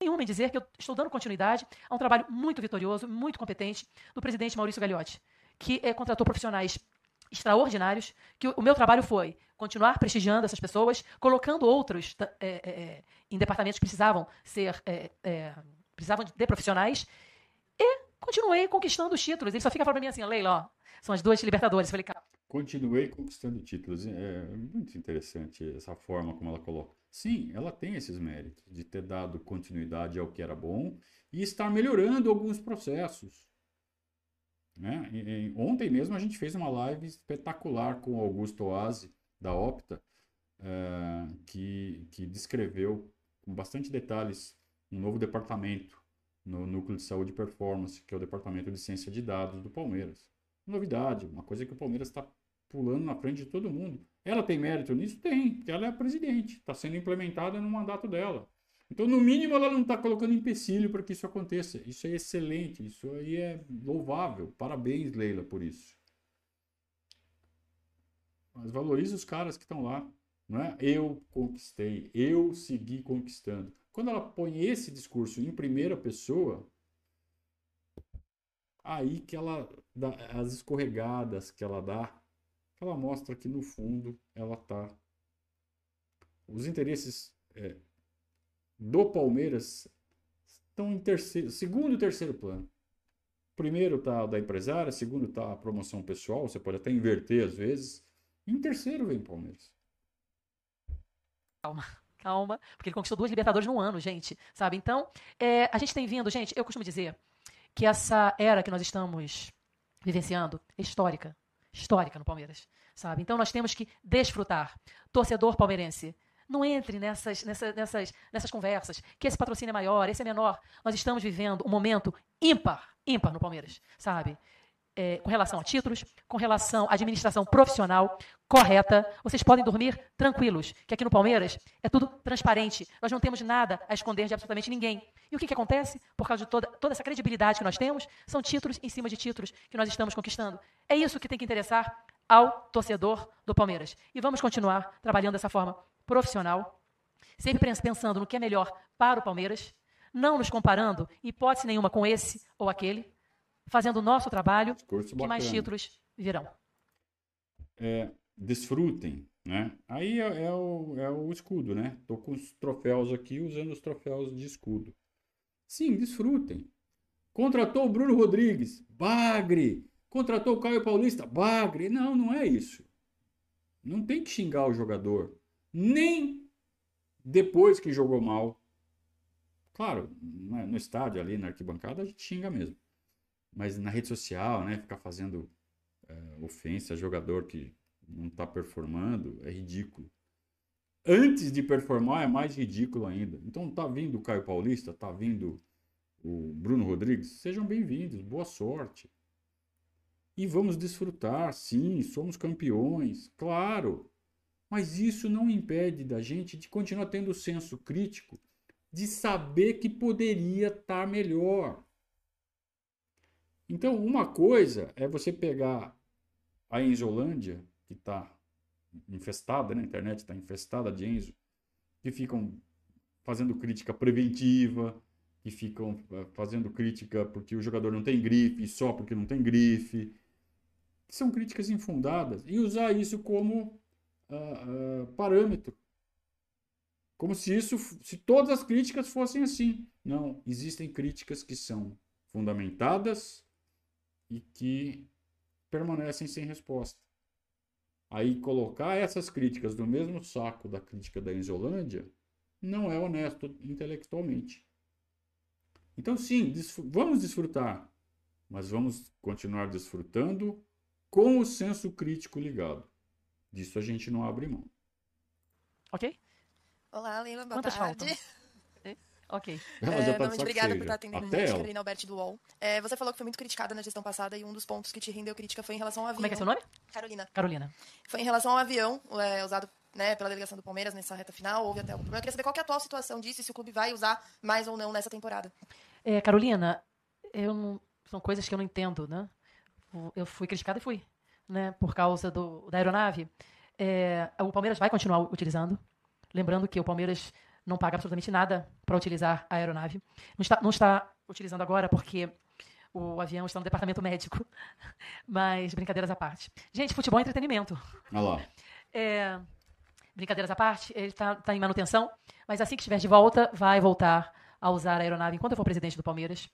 nenhuma em dizer que eu estou dando continuidade a um trabalho muito vitorioso, muito competente do presidente Maurício Gagliotti, que eh, contratou profissionais extraordinários, que o, meu trabalho foi continuar prestigiando essas pessoas, colocando outros eh, eh, em departamentos que precisavam ser eh, precisavam de, profissionais e continuei conquistando os títulos. Ele só fica falando pra mim assim, Leila, ó, são as duas Libertadores. Eu falei, cara, Continuei conquistando títulos. É muito interessante essa forma como ela coloca. Sim, ela tem esses méritos de ter dado continuidade ao que era bom e estar melhorando alguns processos. Né? E- e ontem mesmo a gente fez uma live espetacular com o Augusto Oasi, da Opta, eh, que, que descreveu com bastante detalhes um novo departamento no Núcleo de Saúde e Performance, que é o Departamento de Ciência de Dados do Palmeiras novidade, uma coisa que o Palmeiras está pulando na frente de todo mundo. Ela tem mérito nisso? Tem, porque ela é a presidente, está sendo implementada no mandato dela. Então, no mínimo, ela não está colocando empecilho para que isso aconteça. Isso é excelente, isso aí é louvável. Parabéns, Leila, por isso. Mas valorize os caras que estão lá. Não é? Eu conquistei, eu segui conquistando. Quando ela põe esse discurso em primeira pessoa, aí que ela dá as escorregadas que ela dá, ela mostra que no fundo ela tá os interesses é, do Palmeiras estão em terceiro, segundo e terceiro plano. Primeiro tá o da empresária, segundo tá a promoção pessoal, você pode até inverter às vezes. Em terceiro vem o Palmeiras. calma, porque ele conquistou duas Libertadores no ano, gente, sabe? Então, é, a gente tem vindo, gente, eu costumo dizer que essa era que nós estamos vivenciando é histórica, histórica no Palmeiras, sabe? Então nós temos que desfrutar. Torcedor palmeirense, não entre nessas, nessa- nessas, nessas conversas, que esse patrocínio é maior, esse é menor. Nós estamos vivendo um momento ímpar, ímpar no Palmeiras, sabe? É, com relação a títulos, com relação à administração profissional correta, vocês podem dormir tranquilos, que aqui no Palmeiras é tudo transparente. Nós não temos nada a esconder de absolutamente ninguém. E o que, que acontece? Por causa de toda, toda essa credibilidade que nós temos, são títulos em cima de títulos que nós estamos conquistando. É isso que tem que interessar ao torcedor do Palmeiras. E vamos continuar trabalhando dessa forma profissional, sempre pens- pensando no que é melhor para o Palmeiras, não nos comparando, hipótese nenhuma, com esse ou aquele, fazendo o nosso trabalho, Discurso que mais bacana. títulos virão. é, desfrutem, né? Aí é, é o, é o escudo, né? Tô com os troféus aqui, usando os troféus de escudo. Sim, desfrutem. Contratou o Bruno Rodrigues, bagre. Contratou o Caio Paulista, bagre. Não, não é isso. Não tem que xingar o jogador. Nem depois que jogou mal. Claro, né, no estádio ali, na arquibancada, a gente xinga mesmo. Mas na rede social, né? Ficar fazendo é, ofensa a jogador que não está performando é ridículo. Antes de performar é mais ridículo ainda. Então tá vindo o Caio Paulista, tá vindo o Bruno Rodrigues, sejam bem-vindos, boa sorte. E vamos desfrutar, sim, somos campeões, claro. Mas isso não impede da gente de continuar tendo o senso crítico de saber que poderia estar melhor. Então, uma coisa é você pegar a Enzolândia, que está infestada, né? a internet está infestada de Enzo, que ficam fazendo crítica preventiva, que ficam eh, fazendo crítica porque o jogador não tem grife, só porque não tem grife. São críticas infundadas. E usar isso como ah, ah, parâmetro. Como se isso, se todas as críticas fossem assim. Não, existem críticas que são fundamentadas e que permanecem sem resposta. Aí colocar essas críticas no mesmo saco da crítica da Enzolândia não é honesto intelectualmente. Então sim, desfr- vamos desfrutar, mas vamos continuar desfrutando com o senso crítico ligado. Disso a gente não abre mão. Ok? Olá, Leila, boa Quantas tarde. faltam? Ok. É, de novamente, saco obrigada por estar atendendo Até ela. Carolina Alberti do UOL. É, você falou que foi muito criticada na gestão passada e um dos pontos que te rendeu crítica foi em relação ao avião. Como é que é seu nome? Carolina. Carolina. Foi em relação ao avião é, usado né, pela delegação do Palmeiras nessa reta final. Houve até algum problema. Eu queria saber qual que é a atual situação disso e se o clube vai usar mais ou não nessa temporada. É, Carolina, eu não- são coisas que eu não entendo, né? Eu fui criticada e fui, né? Por causa do, da aeronave. É, o Palmeiras vai continuar utilizando. Lembrando que o Palmeiras não paga absolutamente nada para utilizar a aeronave. Não está, não está utilizando agora porque o avião está no departamento médico. Mas brincadeiras à parte. Gente, futebol é entretenimento. Olha lá. É, brincadeiras à parte, ele está em manutenção, mas assim que estiver de volta, vai voltar a usar a aeronave. Enquanto eu for presidente do Palmeiras,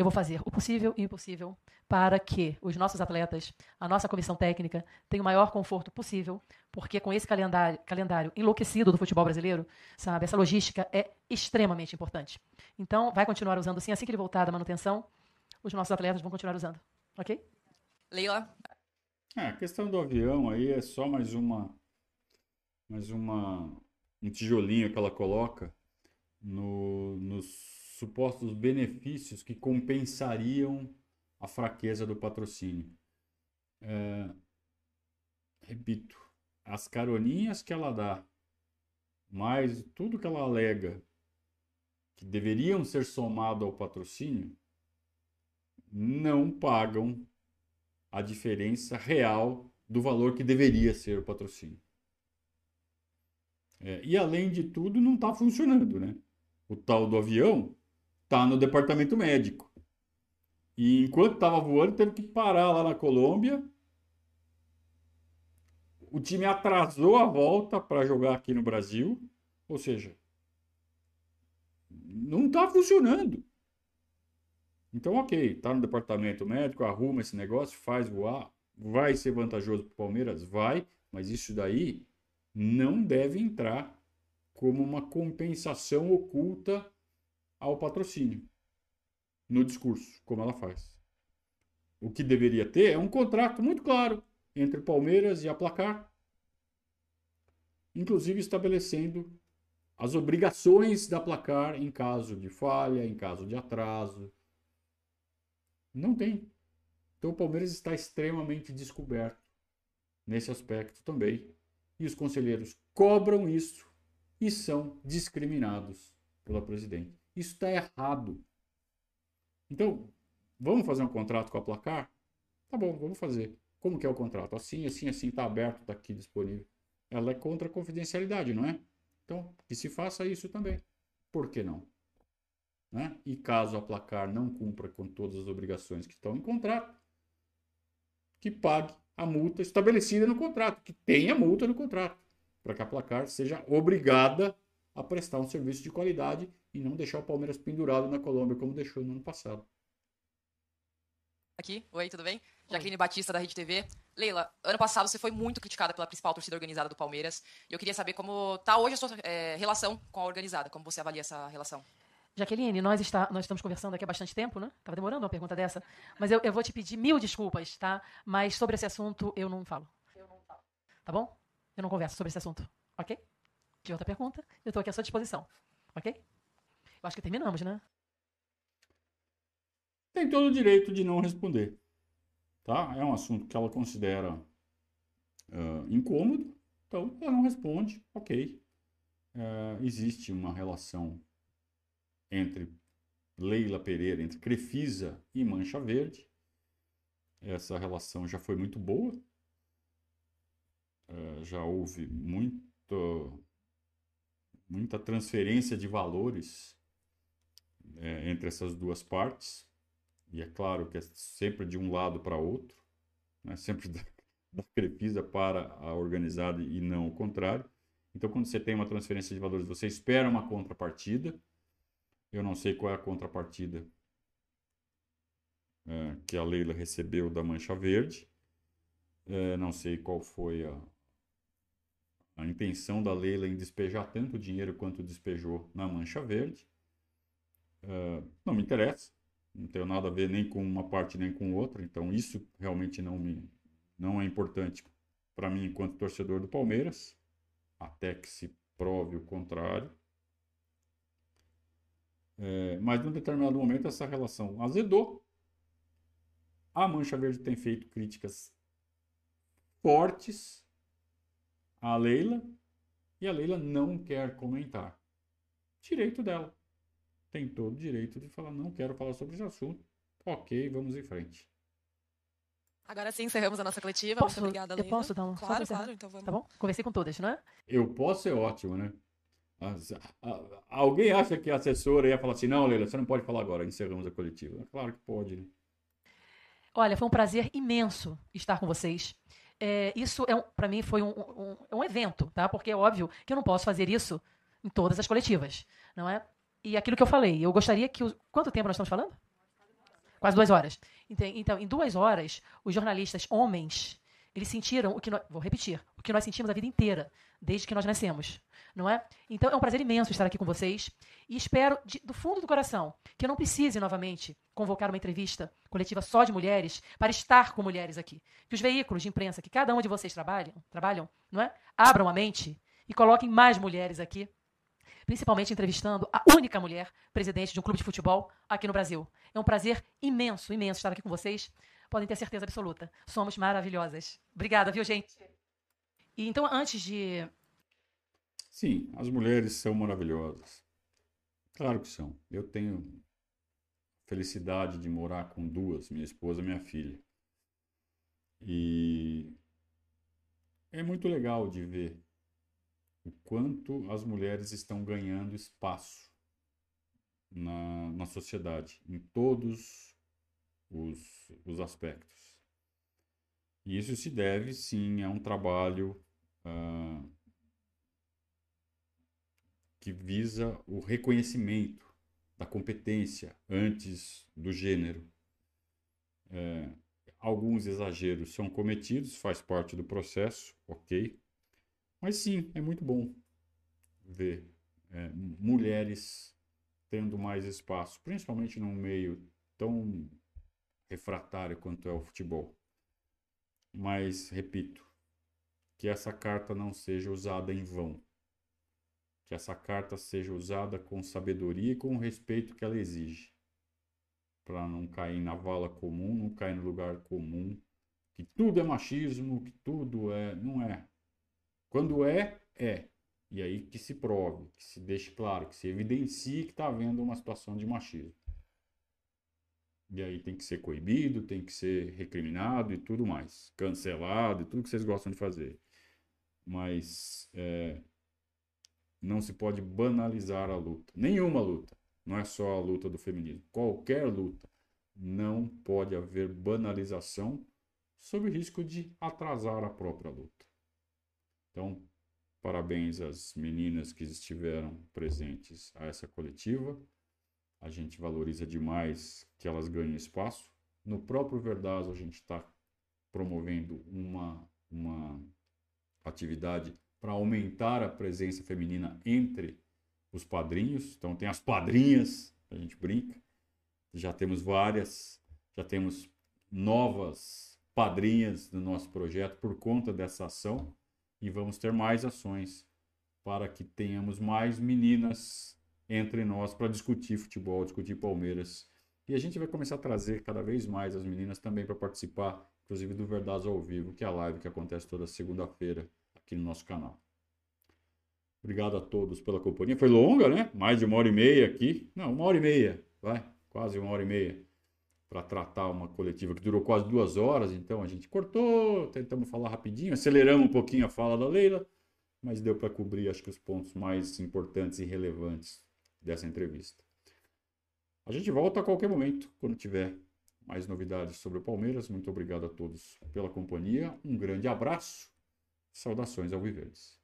eu vou fazer o possível e o impossível para que os nossos atletas, a nossa comissão técnica, tenham o maior conforto possível, porque com esse calendário, calendário enlouquecido do futebol brasileiro, sabe, essa logística é extremamente importante. Então, vai continuar usando sim, assim que ele voltar da manutenção, os nossos atletas vão continuar usando, ok? Leila, É, a questão do avião aí é só mais uma, mais uma, um tijolinho que ela coloca no, nos supostos benefícios que compensariam a fraqueza do patrocínio. É, repito, as caroninhas que ela dá, mais tudo que ela alega que deveriam ser somado ao patrocínio, não pagam a diferença real do valor que deveria ser o patrocínio. É, e além de tudo, não está funcionando, né? O tal do avião está no departamento médico. E enquanto estava voando, teve que parar lá na Colômbia. O time atrasou a volta para jogar aqui no Brasil. Ou seja, não está funcionando. Então, ok, tá no departamento médico, arruma esse negócio, faz voar, vai ser vantajoso para o Palmeiras? Vai, mas isso daí não deve entrar como uma compensação oculta ao patrocínio no discurso, como ela faz. O que deveria ter é um contrato muito claro entre Palmeiras e a Placar, inclusive estabelecendo as obrigações da Placar em caso de falha, em caso de atraso. Não tem. Então o Palmeiras está extremamente descoberto nesse aspecto também. E os conselheiros cobram isso e são discriminados pela presidente. Isso está errado. Então, vamos fazer um contrato com a Placar? Tá bom, vamos fazer. Como que é o contrato? Assim, assim, assim, está aberto, está aqui disponível. Ela é contra a confidencialidade, não é? Então, que se faça isso também. Por que não? Né? E caso a placar não cumpra com todas as obrigações que estão em contrato, que pague a multa estabelecida no contrato, que tenha multa no contrato, para que a placar seja obrigada a prestar um serviço de qualidade e não deixar o Palmeiras pendurado na Colômbia como deixou no ano passado. aqui. Oi, tudo bem? Jaqueline Batista, da Rede TV. Leila, ano passado você foi muito criticada pela principal torcida organizada do Palmeiras. E eu queria saber como tá hoje a sua eh, relação com a organizada, como você avalia essa relação. Jaqueline, nós, está, nós estamos conversando aqui há bastante tempo, né? Tava demorando uma pergunta dessa. Mas eu, eu vou te pedir mil desculpas, tá? Mas sobre esse assunto eu não falo. Tá bom? Eu não converso sobre esse assunto, ok? De outra pergunta, eu estou aqui à sua disposição, ok? Eu acho que terminamos, né? Tem todo o direito de não responder. Tá? É um assunto que ela considera ah, incômodo, então ela não responde, ok. Ah, existe uma relação entre Leila Pereira, entre Crefisa e Mancha Verde. Essa relação já foi muito boa. Ah, já houve muito, muita transferência de valores eh, entre essas duas partes. E é claro que é sempre de um lado para outro, né? sempre da, da para a organizada e não o contrário. Então, quando você tem uma transferência de valores, você espera uma contrapartida. Eu não sei qual é a contrapartida é, que a Leila recebeu da Mancha Verde. É, não sei qual foi a, a intenção da Leila em despejar tanto dinheiro quanto despejou na Mancha Verde. É, não me interessa não tenho nada a ver nem com uma parte nem com outra, então isso realmente não me, não é importante para mim enquanto torcedor do Palmeiras, até que se prove o contrário. É, mas num determinado momento essa relação azedou. A Mancha Verde tem feito críticas fortes à Leila e a Leila não quer comentar. Direito dela. Tem todo o direito de falar, não quero falar sobre esse assunto. Ok, vamos em frente. Agora sim, encerramos a nossa coletiva. Posso, Muito obrigada, eu Leila. posso dar um Claro, claro. Então vamos. Tá bom? Conversei com todas, não é? Eu posso ser ótimo, né? As- a- a- alguém acha que a assessora ia falar assim, não, Leila, você não pode falar agora, encerramos a coletiva. Claro que pode, né? Olha, foi um prazer imenso estar com vocês. É, isso é para mim foi um, um- é um evento, tá? Porque é óbvio que eu não posso fazer isso em todas as coletivas, não é? E aquilo que eu falei, eu gostaria que os, quanto tempo nós estamos falando? Quase duas horas. Enten- Então, em duas horas, os jornalistas homens eles sentiram o que nós, vou repetir, o que nós sentimos a vida inteira, desde que nós nascemos, não é? Então é um prazer imenso estar aqui com vocês e espero de- do fundo do coração que eu não precise novamente convocar uma entrevista coletiva só de mulheres para estar com mulheres aqui. Que os veículos de imprensa que cada um de vocês trabalham, trabalham, não é? Abram a mente e coloquem mais mulheres aqui, principalmente entrevistando a única mulher presidente de um clube de futebol aqui no Brasil. É um prazer imenso, imenso estar aqui com vocês. Podem ter certeza absoluta. Somos maravilhosas. Obrigada, viu, gente? E então, antes de Sim, as mulheres são maravilhosas. Claro que são. Eu tenho felicidade de morar com duas, minha esposa e minha filha. E é muito legal de ver o quanto as mulheres estão ganhando espaço na, na sociedade, em todos os, os aspectos. E isso se deve, sim, a um trabalho ah, que visa o reconhecimento da competência antes do gênero. É, alguns exageros são cometidos, faz parte do processo, ok. Mas sim, é muito bom ver é, mulheres tendo mais espaço, principalmente num meio tão refratário quanto é o futebol. Mas, repito, que essa carta não seja usada em vão. Que essa carta seja usada com sabedoria e com o respeito que ela exige. Para não cair na vala comum, não cair no lugar comum. Que tudo é machismo, que tudo é. Não é. Quando é, é. E aí que se prove, que se deixe claro, que se evidencie que está havendo uma situação de machismo. E aí tem que ser coibido, tem que ser recriminado e tudo mais. Cancelado e tudo que vocês gostam de fazer. Mas é, não se pode banalizar a luta. Nenhuma luta. Não é só a luta do feminismo. Qualquer luta. Não pode haver banalização sob o risco de atrasar a própria luta. Então, parabéns às meninas que estiveram presentes a essa coletiva. A gente valoriza demais que elas ganhem espaço. No próprio Verdazo, a gente está promovendo uma, uma atividade para aumentar a presença feminina entre os padrinhos. Então, tem as padrinhas, a gente brinca. Já temos várias, já temos novas padrinhas no nosso projeto por conta dessa ação. E vamos ter mais ações para que tenhamos mais meninas entre nós para discutir futebol, discutir Palmeiras. E a gente vai começar a trazer cada vez mais as meninas também para participar, inclusive do Verdades ao Vivo, que é a live que acontece toda segunda-feira aqui no nosso canal. Obrigado a todos pela companhia. Foi longa, né? Mais de uma hora e meia aqui. Não, uma hora e meia, vai. Quase uma hora e meia. Para tratar uma coletiva que durou quase duas horas. Então a gente cortou, tentamos falar rapidinho, aceleramos um pouquinho a fala da Leila, mas deu para cobrir, acho que, os pontos mais importantes e relevantes dessa entrevista. A gente volta a qualquer momento, quando tiver mais novidades sobre o Palmeiras. Muito obrigado a todos pela companhia. Um grande abraço. Saudações ao Viverdes.